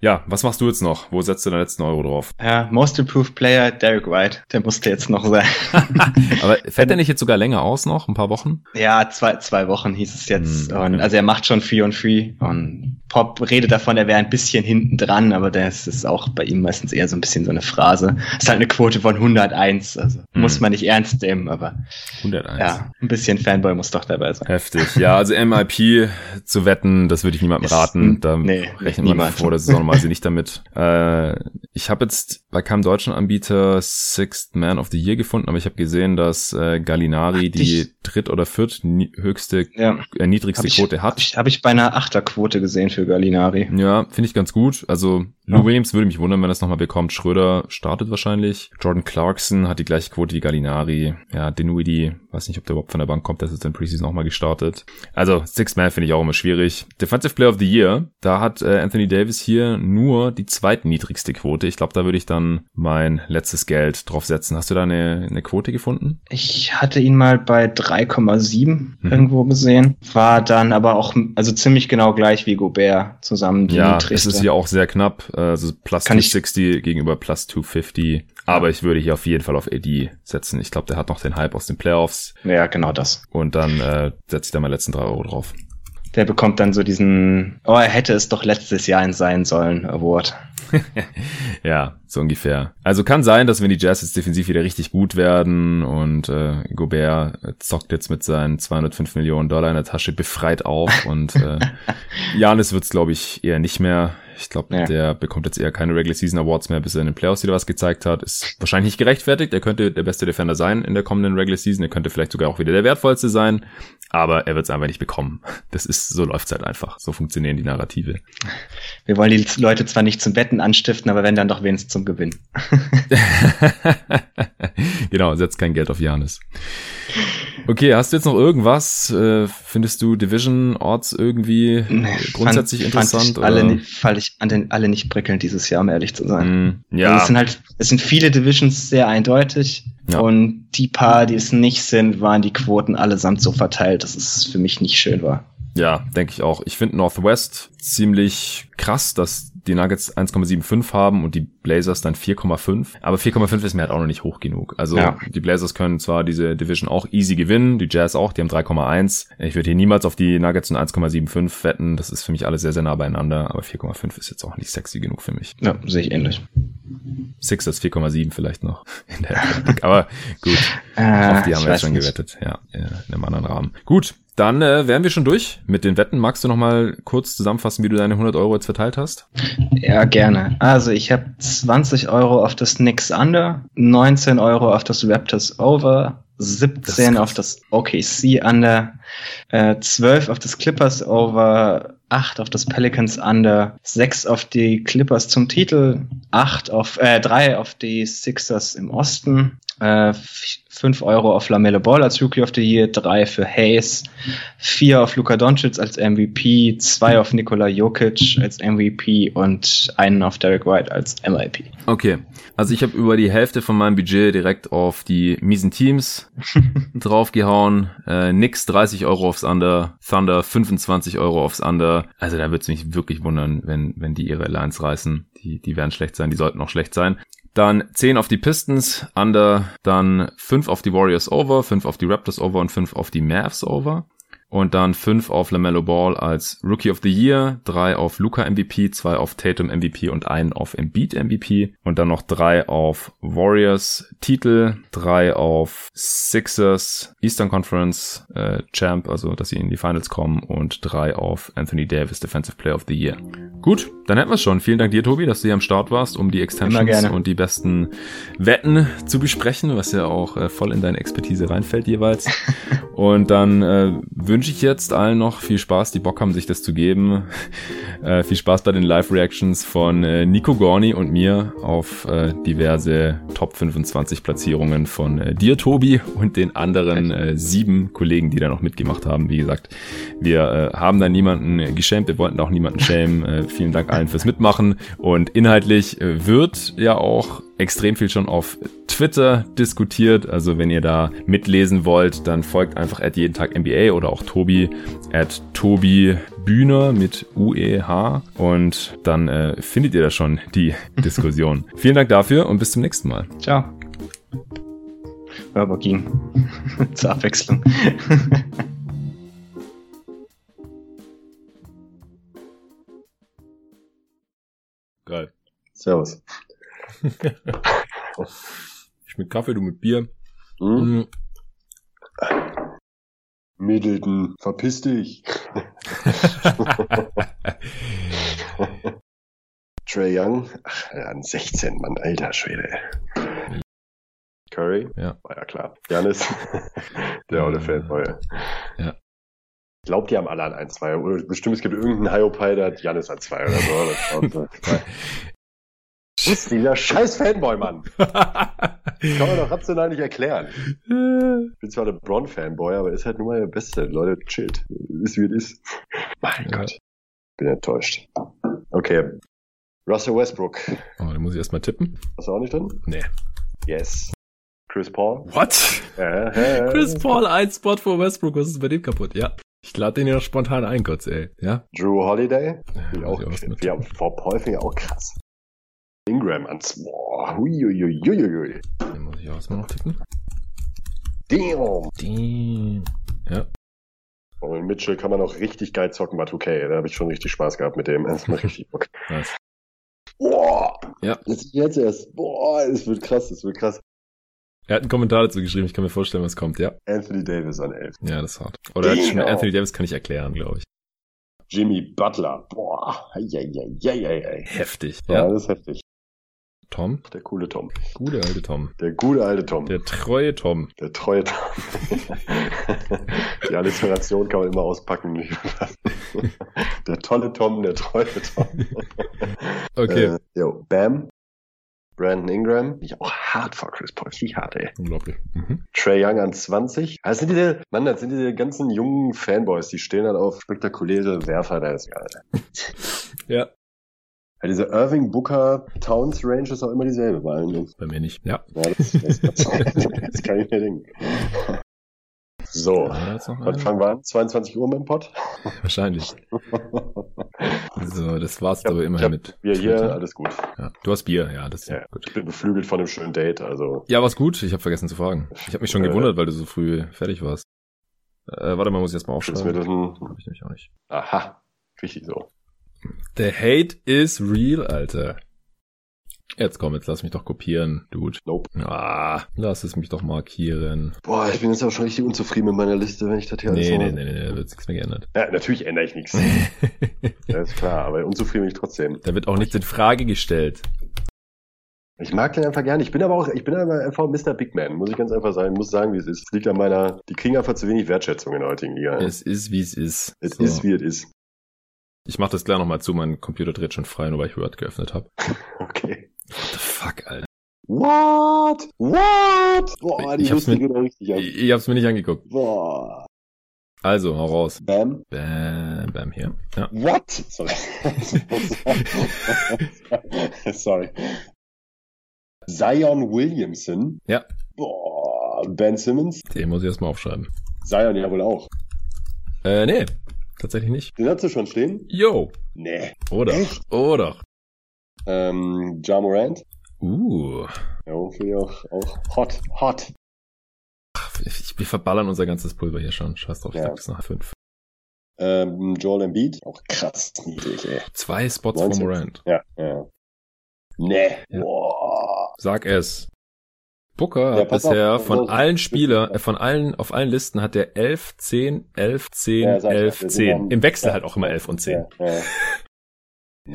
Ja, was machst du jetzt noch? Wo setzt du deinen letzten Euro drauf? Ja, Most Improved Player, Derek White. Der musste jetzt noch sein. (laughs) (laughs) Aber fällt der nicht jetzt sogar länger aus noch? Ein paar Wochen? Ja, zwei, zwei Wochen hieß es jetzt. Hm, okay. Und also er macht schon Free on Free. Und Pop redet davon, er wäre ein bisschen hinten dran, aber das ist auch bei ihm meistens eher so ein bisschen so eine Phrase. Ist halt eine Quote von 101. Also hm. muss man nicht ernst nehmen, aber 101. Ja, ein bisschen Fanboy muss doch dabei sein. Heftig. Ja, also MIP zu wetten, das würde ich niemandem raten. Da nee, rechnet man vor der Saison sie nicht damit. Äh, ich habe jetzt bei keinem deutschen Anbieter Sixth Man of the Year gefunden, aber ich habe gesehen, dass äh, Gallinari Ach, die dritt- oder viert höchste, ja. äh, niedrigste hab Quote hat. Habe ich, hab ich bei einer Achterquote gesehen für Gallinari. Ja, finde ich ganz gut. Also Lou ja. Williams würde mich wundern, wenn er es nochmal bekommt. Schröder startet wahrscheinlich. Jordan Clarkson hat die gleiche Quote wie Gallinari. Ja, Dinwiddie, weiß nicht, ob der überhaupt von der Bank kommt, das ist in Preseason auch mal gestartet. Also Six Man finde ich auch immer schwierig. Defensive Player of the Year, da hat äh, Anthony Davis hier nur die zweitniedrigste Quote. Ich glaube, da würde ich dann mein letztes Geld drauf setzen. Hast du da eine, eine Quote gefunden? Ich hatte ihn mal bei 3,7 mhm. irgendwo gesehen. War dann aber auch also ziemlich genau gleich wie Gobert zusammen. Die ja, es ist hier auch sehr knapp also plus Kann 260 gegenüber plus 250. Aber ich würde hier auf jeden Fall auf AD setzen. Ich glaube, der hat noch den Hype aus den Playoffs. Ja, genau das. Und dann äh, setze ich da mal letzten drei Euro drauf. Der bekommt dann so diesen, oh, er hätte es doch letztes Jahr in sein sollen, Award. (laughs) ja, so ungefähr. Also kann sein, dass wenn die Jazz jetzt defensiv wieder richtig gut werden und äh, Gobert zockt jetzt mit seinen 205 Millionen Dollar in der Tasche befreit auf und äh, (laughs) Janis wird's glaube ich eher nicht mehr. Ich glaube, ja. der bekommt jetzt eher keine Regular Season Awards mehr, bis er in den Playoffs wieder was gezeigt hat. Ist wahrscheinlich nicht gerechtfertigt. Er könnte der beste Defender sein in der kommenden Regular Season. Er könnte vielleicht sogar auch wieder der wertvollste sein. Aber er wird es einfach nicht bekommen. Das ist, so läuft's halt einfach. So funktionieren die Narrative. Wir wollen die Leute zwar nicht zum Betten anstiften, aber wenn dann doch wenigstens zum Gewinn. (laughs) genau, setzt kein Geld auf Janis. Okay, hast du jetzt noch irgendwas? Äh, findest du Division Orts irgendwie nee, grundsätzlich fand, interessant? Fand ich, alle nicht, fand ich an den alle nicht prickelnd dieses Jahr, um ehrlich zu sein. Mm, ja. Also es sind halt, es sind viele Divisions sehr eindeutig ja. und die paar, die es nicht sind, waren die Quoten allesamt so verteilt, dass es für mich nicht schön war. Ja, denke ich auch. Ich finde Northwest ziemlich krass, dass die Nuggets 1,75 haben und die Blazers dann 4,5. Aber 4,5 ist mir halt auch noch nicht hoch genug. Also ja. die Blazers können zwar diese Division auch easy gewinnen, die Jazz auch, die haben 3,1. Ich würde hier niemals auf die Nuggets und 1,75 wetten. Das ist für mich alles sehr, sehr nah beieinander. Aber 4,5 ist jetzt auch nicht sexy genug für mich. Ja, sehe ich ähnlich. Sixers 4,7 vielleicht noch in der Aber gut, (laughs) äh, auf die haben wir jetzt schon nicht. gewettet. Ja, in einem anderen Rahmen. Gut, dann äh, wären wir schon durch mit den Wetten. Magst du noch mal kurz zusammenfassen, wie du deine 100 Euro jetzt verteilt hast? Ja, gerne. Also ich habe 20 Euro auf das Knicks Under, 19 Euro auf das Raptors Over, 17 das auf das OKC Under, äh, 12 auf das Clippers Over, 8 auf das Pelicans Under, 6 auf die Clippers zum Titel, 8 auf, äh, 3 auf die Sixers im Osten, äh, 5 Euro auf Lamelle Ball als Rookie of the Year, 3 für Hayes, 4 auf Luka Doncic als MVP, 2 auf Nikola Jokic als MVP und einen auf Derek White als MIP. Okay, also ich habe über die Hälfte von meinem Budget direkt auf die miesen Teams (laughs) draufgehauen. Äh, Nix 30 Euro aufs Under, Thunder 25 Euro aufs Under. Also da würde es mich wirklich wundern, wenn, wenn die ihre Lines reißen. Die, die werden schlecht sein, die sollten auch schlecht sein. Dann 10 auf die Pistons, Under, dann 5 auf die Warriors over, 5 auf die Raptors over und 5 auf die Mavs over. Und dann 5 auf LaMelo Ball als Rookie of the Year, 3 auf Luca MVP, 2 auf Tatum MVP und 1 auf Embiid MVP. Und dann noch 3 auf Warriors Titel, 3 auf Sixers Eastern Conference äh, Champ, also dass sie in die Finals kommen und 3 auf Anthony Davis Defensive Player of the Year. Gut, dann hätten wir es schon. Vielen Dank dir, Tobi, dass du hier am Start warst, um die Extensions und die besten Wetten zu besprechen, was ja auch äh, voll in deine Expertise reinfällt jeweils. (laughs) und dann äh, wünsche ich jetzt allen noch viel Spaß, die Bock haben, sich das zu geben. (laughs) Äh, viel Spaß bei den Live-Reactions von äh, Nico Gorni und mir auf äh, diverse Top 25 Platzierungen von äh, dir, Tobi, und den anderen sieben Kollegen, die da noch mitgemacht haben. Wie gesagt, wir haben da niemanden geschämt, wir wollten auch niemanden schämen. Vielen Dank allen fürs Mitmachen. Und inhaltlich äh, wird ja auch extrem viel schon auf Twitter diskutiert. Also wenn ihr da mitlesen wollt, dann folgt einfach at jeden Tag NBA oder auch Tobi at Tobi Bühner mit UEH und dann äh, findet ihr da schon die (laughs) Diskussion. Vielen Dank dafür und bis zum nächsten Mal. Ciao. Aber ging. (laughs) Zur Abwechslung. (laughs) Servus. (laughs) ich mit Kaffee, du mit Bier. Hm? Middleton, verpiss dich. (laughs) Trey Young, ach, an 16, Mann, alter Schwede. Curry, ja. war ja klar. Janis, (laughs) der alte Fanboy. Ja. Ich glaube, die haben alle an 1, 2. Oder bestimmt, es gibt irgendeinen Hyopai, der hat Janis an 2 oder so. Ist dieser scheiß Fanboy, Mann. (laughs) Das kann man doch rational nicht erklären. Ich bin zwar der Bron-Fanboy, aber ist halt nur mal der Beste. Leute, chillt. Ist wie es ist. Mein ja. Gott. Bin enttäuscht. Okay. Russell Westbrook. Oh, den muss ich erstmal tippen. Hast du auch nicht drin? Nee. Yes. Chris Paul. What? Äh, äh, Chris Paul, ein Spot vor Westbrook. Was ist bei dem kaputt? Ja. Ich lade den ja spontan ein, kurz, ey. Ja? Drew Holiday. Ja, auch, ja, vor Paul finde ich auch krass. Ingram an boah, huiuiuiui. Den muss ich auch erstmal noch tippen. Damn. Damn. Ja. Und mit Mitchell kann man auch richtig geil zocken bei 2K. Da habe ich schon richtig Spaß gehabt mit dem. Das macht (laughs) richtig Bock. Nice. Boah. Ja. Jetzt, jetzt erst. Boah, es wird krass, es wird krass. Er hat einen Kommentar dazu geschrieben, ich kann mir vorstellen, was kommt, ja. Anthony Davis an 11. Ja, das ist hart. Oder genau. Anthony Davis kann ich erklären, glaube ich. Jimmy Butler. Boah. Ei, ei, ei, ei, ei. Heftig. Ja, ja, das ist heftig. Tom. Der coole Tom. Gute alte Tom. Der gute alte Tom. Der treue Tom. Der treue Tom. (laughs) Die Alliteration kann man immer auspacken. (laughs) der tolle Tom, der treue Tom. (laughs) Okay. Äh, yo, Bam. Brandon Ingram. Ich auch hart vor Chris Paul. Richtig hart, ey. Unglaublich. Mhm. Trey Young an 20. Das sind diese, Mann, das sind diese ganzen jungen Fanboys, die stehen dann auf spektakuläre Werfer. Da ist geil. ja. Ja, diese Irving Booker Towns Range ist auch immer dieselbe bei allen. Bei mir nicht. Ja. ja das, das, das, das kann ich mir denken. So, was fangen wir an? 22 Uhr mit dem Pod? Wahrscheinlich. so, das war's aber immerhin mit. Bier hier, alles gut. Ja. Du hast Bier, ja, das ist ja, gut. Ich bin beflügelt von einem schönen Date, also. Ja, war's gut. Ich habe vergessen zu fragen. Ich habe mich schon äh, gewundert, weil du so früh fertig warst. Äh, warte mal, muss ich erst mal aufschreiben. Mir das ein... Hab ich nämlich auch nicht. Aha, richtig so. The hate is real, Alter. Jetzt komm, jetzt lass mich doch kopieren, Dude. Nope. Ah, lass es mich doch markieren. Boah, ich bin jetzt aber schon richtig unzufrieden mit meiner Liste, wenn ich das hier nee, alles Nee, nee, nee, nee, da wird nichts mehr geändert. Ja, natürlich ändere ich nichts. (laughs) ja, ist klar, aber unzufrieden bin ich trotzdem. Da wird auch nichts in Frage gestellt. Ich mag den einfach gerne. Ich bin aber auch, ich bin aber einfach Mr. Big Man, muss ich ganz einfach sagen. Ich muss sagen, wie es ist. Es liegt an meiner, die kriegen einfach zu wenig Wertschätzung in der heutigen Liga. Es ist, wie es ist. Es so. ist, wie es ist. Ich mach das gleich nochmal zu, mein Computer dreht schon frei, nur weil ich Word geöffnet habe. (laughs) Okay. What the fuck, Alter. What? What? Boah, die ich hab's, mir, geht richtig an. ich, ich hab's mir nicht angeguckt. Boah. Also, hau raus. Bam. Bam, bam, hier. Ja. What? Sorry. (laughs) Sorry. Zion Williamson. Ja. Boah, Ben Simmons. Den muss ich erstmal aufschreiben. Zion ja wohl auch. Äh, nee. Tatsächlich nicht. Den hast du schon stehen? Yo. Nee. Oder. Echt? Oder. Ähm, Ja Morant. Uh. Ja, finde ich auch, auch hot. Hot. Ach, ich, wir verballern unser ganzes Pulver hier schon. Scheiß drauf, ich Ja. bis nach fünf. Ähm, Joel Embiid. Auch krass niedrig, ey. Zwei Spots 19. vor Morant. Ja, ja. Nee. Ja. Boah. Sag es. Booker Ja, hat bisher auf, von allen Spieler, äh, von allen, auf allen Listen hat der 11, 10, 11, 10, Ja, sag ich, 11, wir sind 10. am- Im Wechsel ja. halt auch immer 11 und 10. Ja, ja. Ja.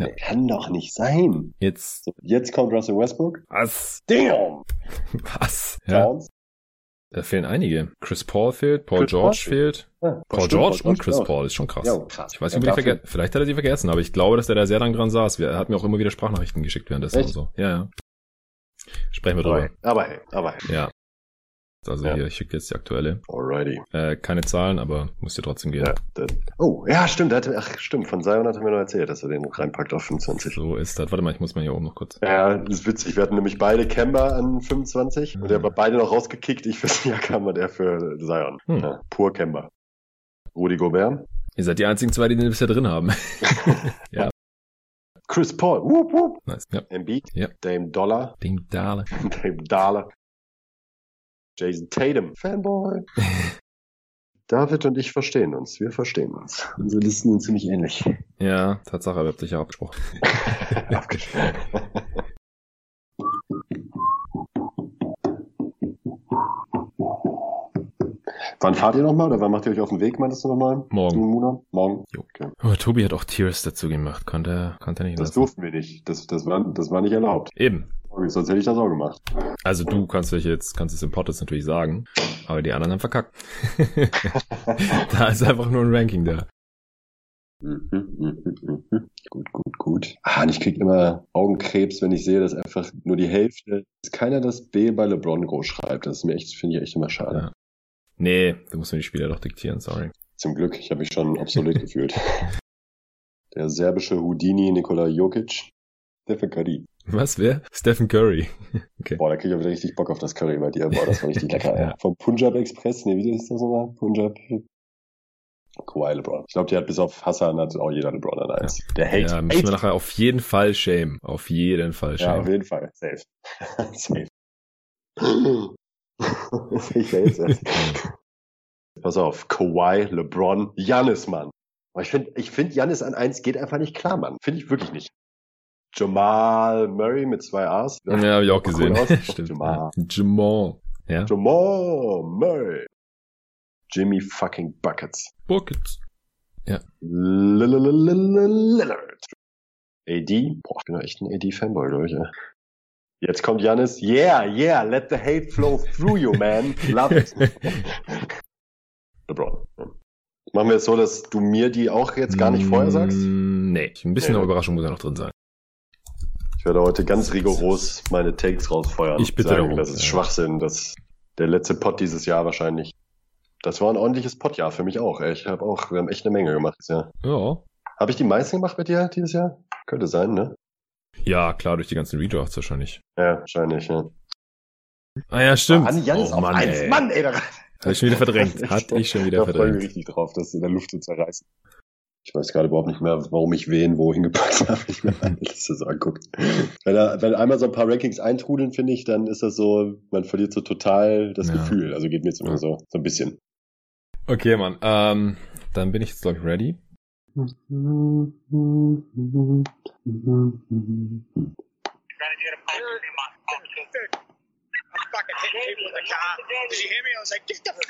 Nee, Kann doch nicht sein. Jetzt, So, jetzt kommt Russell Westbrook. was? Damn. (laughs) Was? Ja, da fehlen einige. Chris Paul fehlt, Paul Chris George Paul fehlt. Ja, Paul stimmt, George und Chris. Paul ist schon krass. Ja, krass. Ich weiß nicht, ob die dafür- vergessen. Vielleicht hat er die vergessen, aber ich glaube, dass der da sehr lang dran saß. Er hat mir auch immer wieder Sprachnachrichten geschickt währenddessen Echt? und so. Ja, ja. Sprechen wir drüber. Aber, hey, aber hey. Ja. Also ja. hier, ich schicke jetzt die aktuelle. Alrighty. Äh, keine Zahlen, aber muss dir trotzdem gehen. Ja, dann, oh, ja, stimmt. Hatte, ach, stimmt. Von Zion hat er mir noch erzählt, dass er den reinpackt auf 25. So ist das. Warte mal, ich muss mal hier oben noch kurz. Ja, das ist witzig. Wir hatten nämlich beide Kemba an 25 mhm. und er war beide noch rausgekickt. Ich für Siakam und er für Zion. Hm. Ja, pur Kemba. Rudi Gobert. Ihr seid die einzigen zwei, die den bisher drin haben. (laughs) (laughs) ja. Chris Paul. Whoop, whoop. Nice. Ja. Embiid. Ja. Dame Dollar. Dame Dollar. (laughs) Dame Dollar. Jason Tatum. Fanboy. (laughs) David und ich verstehen uns. Wir verstehen uns. Unsere Listen sind ziemlich ähnlich. Ja, Tatsache, ihr habt sicher abgesprochen. (laughs) abgesprochen. Wann fahrt ihr nochmal oder wann macht ihr euch auf den Weg, meintest du nochmal? Morgen. Morgen. Jo. Okay. Oh, Tobi hat auch Tears dazu gemacht. Konnte, konnte er nicht Das lassen. durften wir nicht. Das, das, war, das war nicht erlaubt. Eben. Sonst hätte ich das auch gemacht. Also du kannst dich jetzt, kannst es im Podcast natürlich sagen, aber die anderen haben verkackt. (laughs) da ist einfach nur ein Ranking da. (laughs) Gut, gut, gut. Ah, und ich krieg immer Augenkrebs, wenn ich sehe, dass einfach nur die Hälfte, dass keiner das B bei LeBron groß schreibt. Das ist mir echt, finde ich echt immer schade. Ja. Nee, du musst mir die Spieler doch diktieren, sorry. Zum Glück, ich habe mich schon obsolet (laughs) gefühlt. Der serbische Houdini Nikola Jokic. Stephen Curry. Was, wer? Stephen Curry. (laughs) okay. Boah, da krieg ich wieder richtig Bock auf das Curry bei dir. Boah, das war richtig (laughs) lecker. ja. Vom Punjab Express, ne, wie ist das nochmal? Punjab. Kawhi LeBron. Ich glaube, die hat bis auf Hassan hat auch jeder LeBron an eins. Ja. Der Hate. Ja, müssen wir nachher auf jeden Fall shame. Auf jeden Fall shame. Ja, auf jeden Fall. Safe. Safe. (laughs) ich hate (laughs) Pass auf, Kawhi, LeBron, Janis, Mann. Aber ich finde, ich finde, Janis an eins geht einfach nicht klar, Mann. Finde ich wirklich nicht. Jamal Murray mit zwei A's. Ja, habe ich auch gesehen. Cool (laughs) Stimmt. Jamal. Jamal. Ja. Jamal Murray. Jimmy fucking Buckets. Buckets. Ja. Lillard. AD. Boah, ich bin echt ein AD-Fanboy, glaube ich. Ja. Jetzt kommt Janis. Yeah, yeah, let the hate flow through you, man. Love it. LeBron. Machen wir es so, dass du mir die auch jetzt gar nicht vorher sagst? Mm, nee, ein bisschen eine Überraschung muss ja noch drin sein. Ich werde heute ganz rigoros meine Takes rausfeuern. Ich bitte sagen, Das ist. Schwachsinn. Das der letzte Pot dieses Jahr wahrscheinlich. Das war ein ordentliches Potjahr für mich auch. Ich habe auch, wir haben echt eine Menge gemacht dieses Jahr. Ja. Habe ich die meisten gemacht mit dir dieses Jahr? Könnte sein, ne? Ja, klar, durch die ganzen Redrafts wahrscheinlich. Ja, wahrscheinlich, ja. Ah ja, stimmt. Mann, Jan oh, auf Mann, eins. Ey. Mann, ey. Da... Hat ich schon wieder verdrängt. (laughs) Hat ich schon wieder da verdrängt. Da freue ich mich richtig drauf, das in der Luft zu zerreißen. Ich weiß gerade überhaupt nicht mehr, warum ich wen wohin gepackt (laughs) habe. Ich mir meine Liste so anguckt. Wenn, er, wenn einmal so ein paar Rankings eintrudeln, finde ich, dann ist das so, man verliert so total das ja. Gefühl. Also geht mir jetzt immer so, so ein bisschen. Okay, Mann. Ähm, dann bin ich jetzt, glaube ich, ready. Trying to get a I'm fucking hitting people with a car. Did you hear me? I was like, get the fuck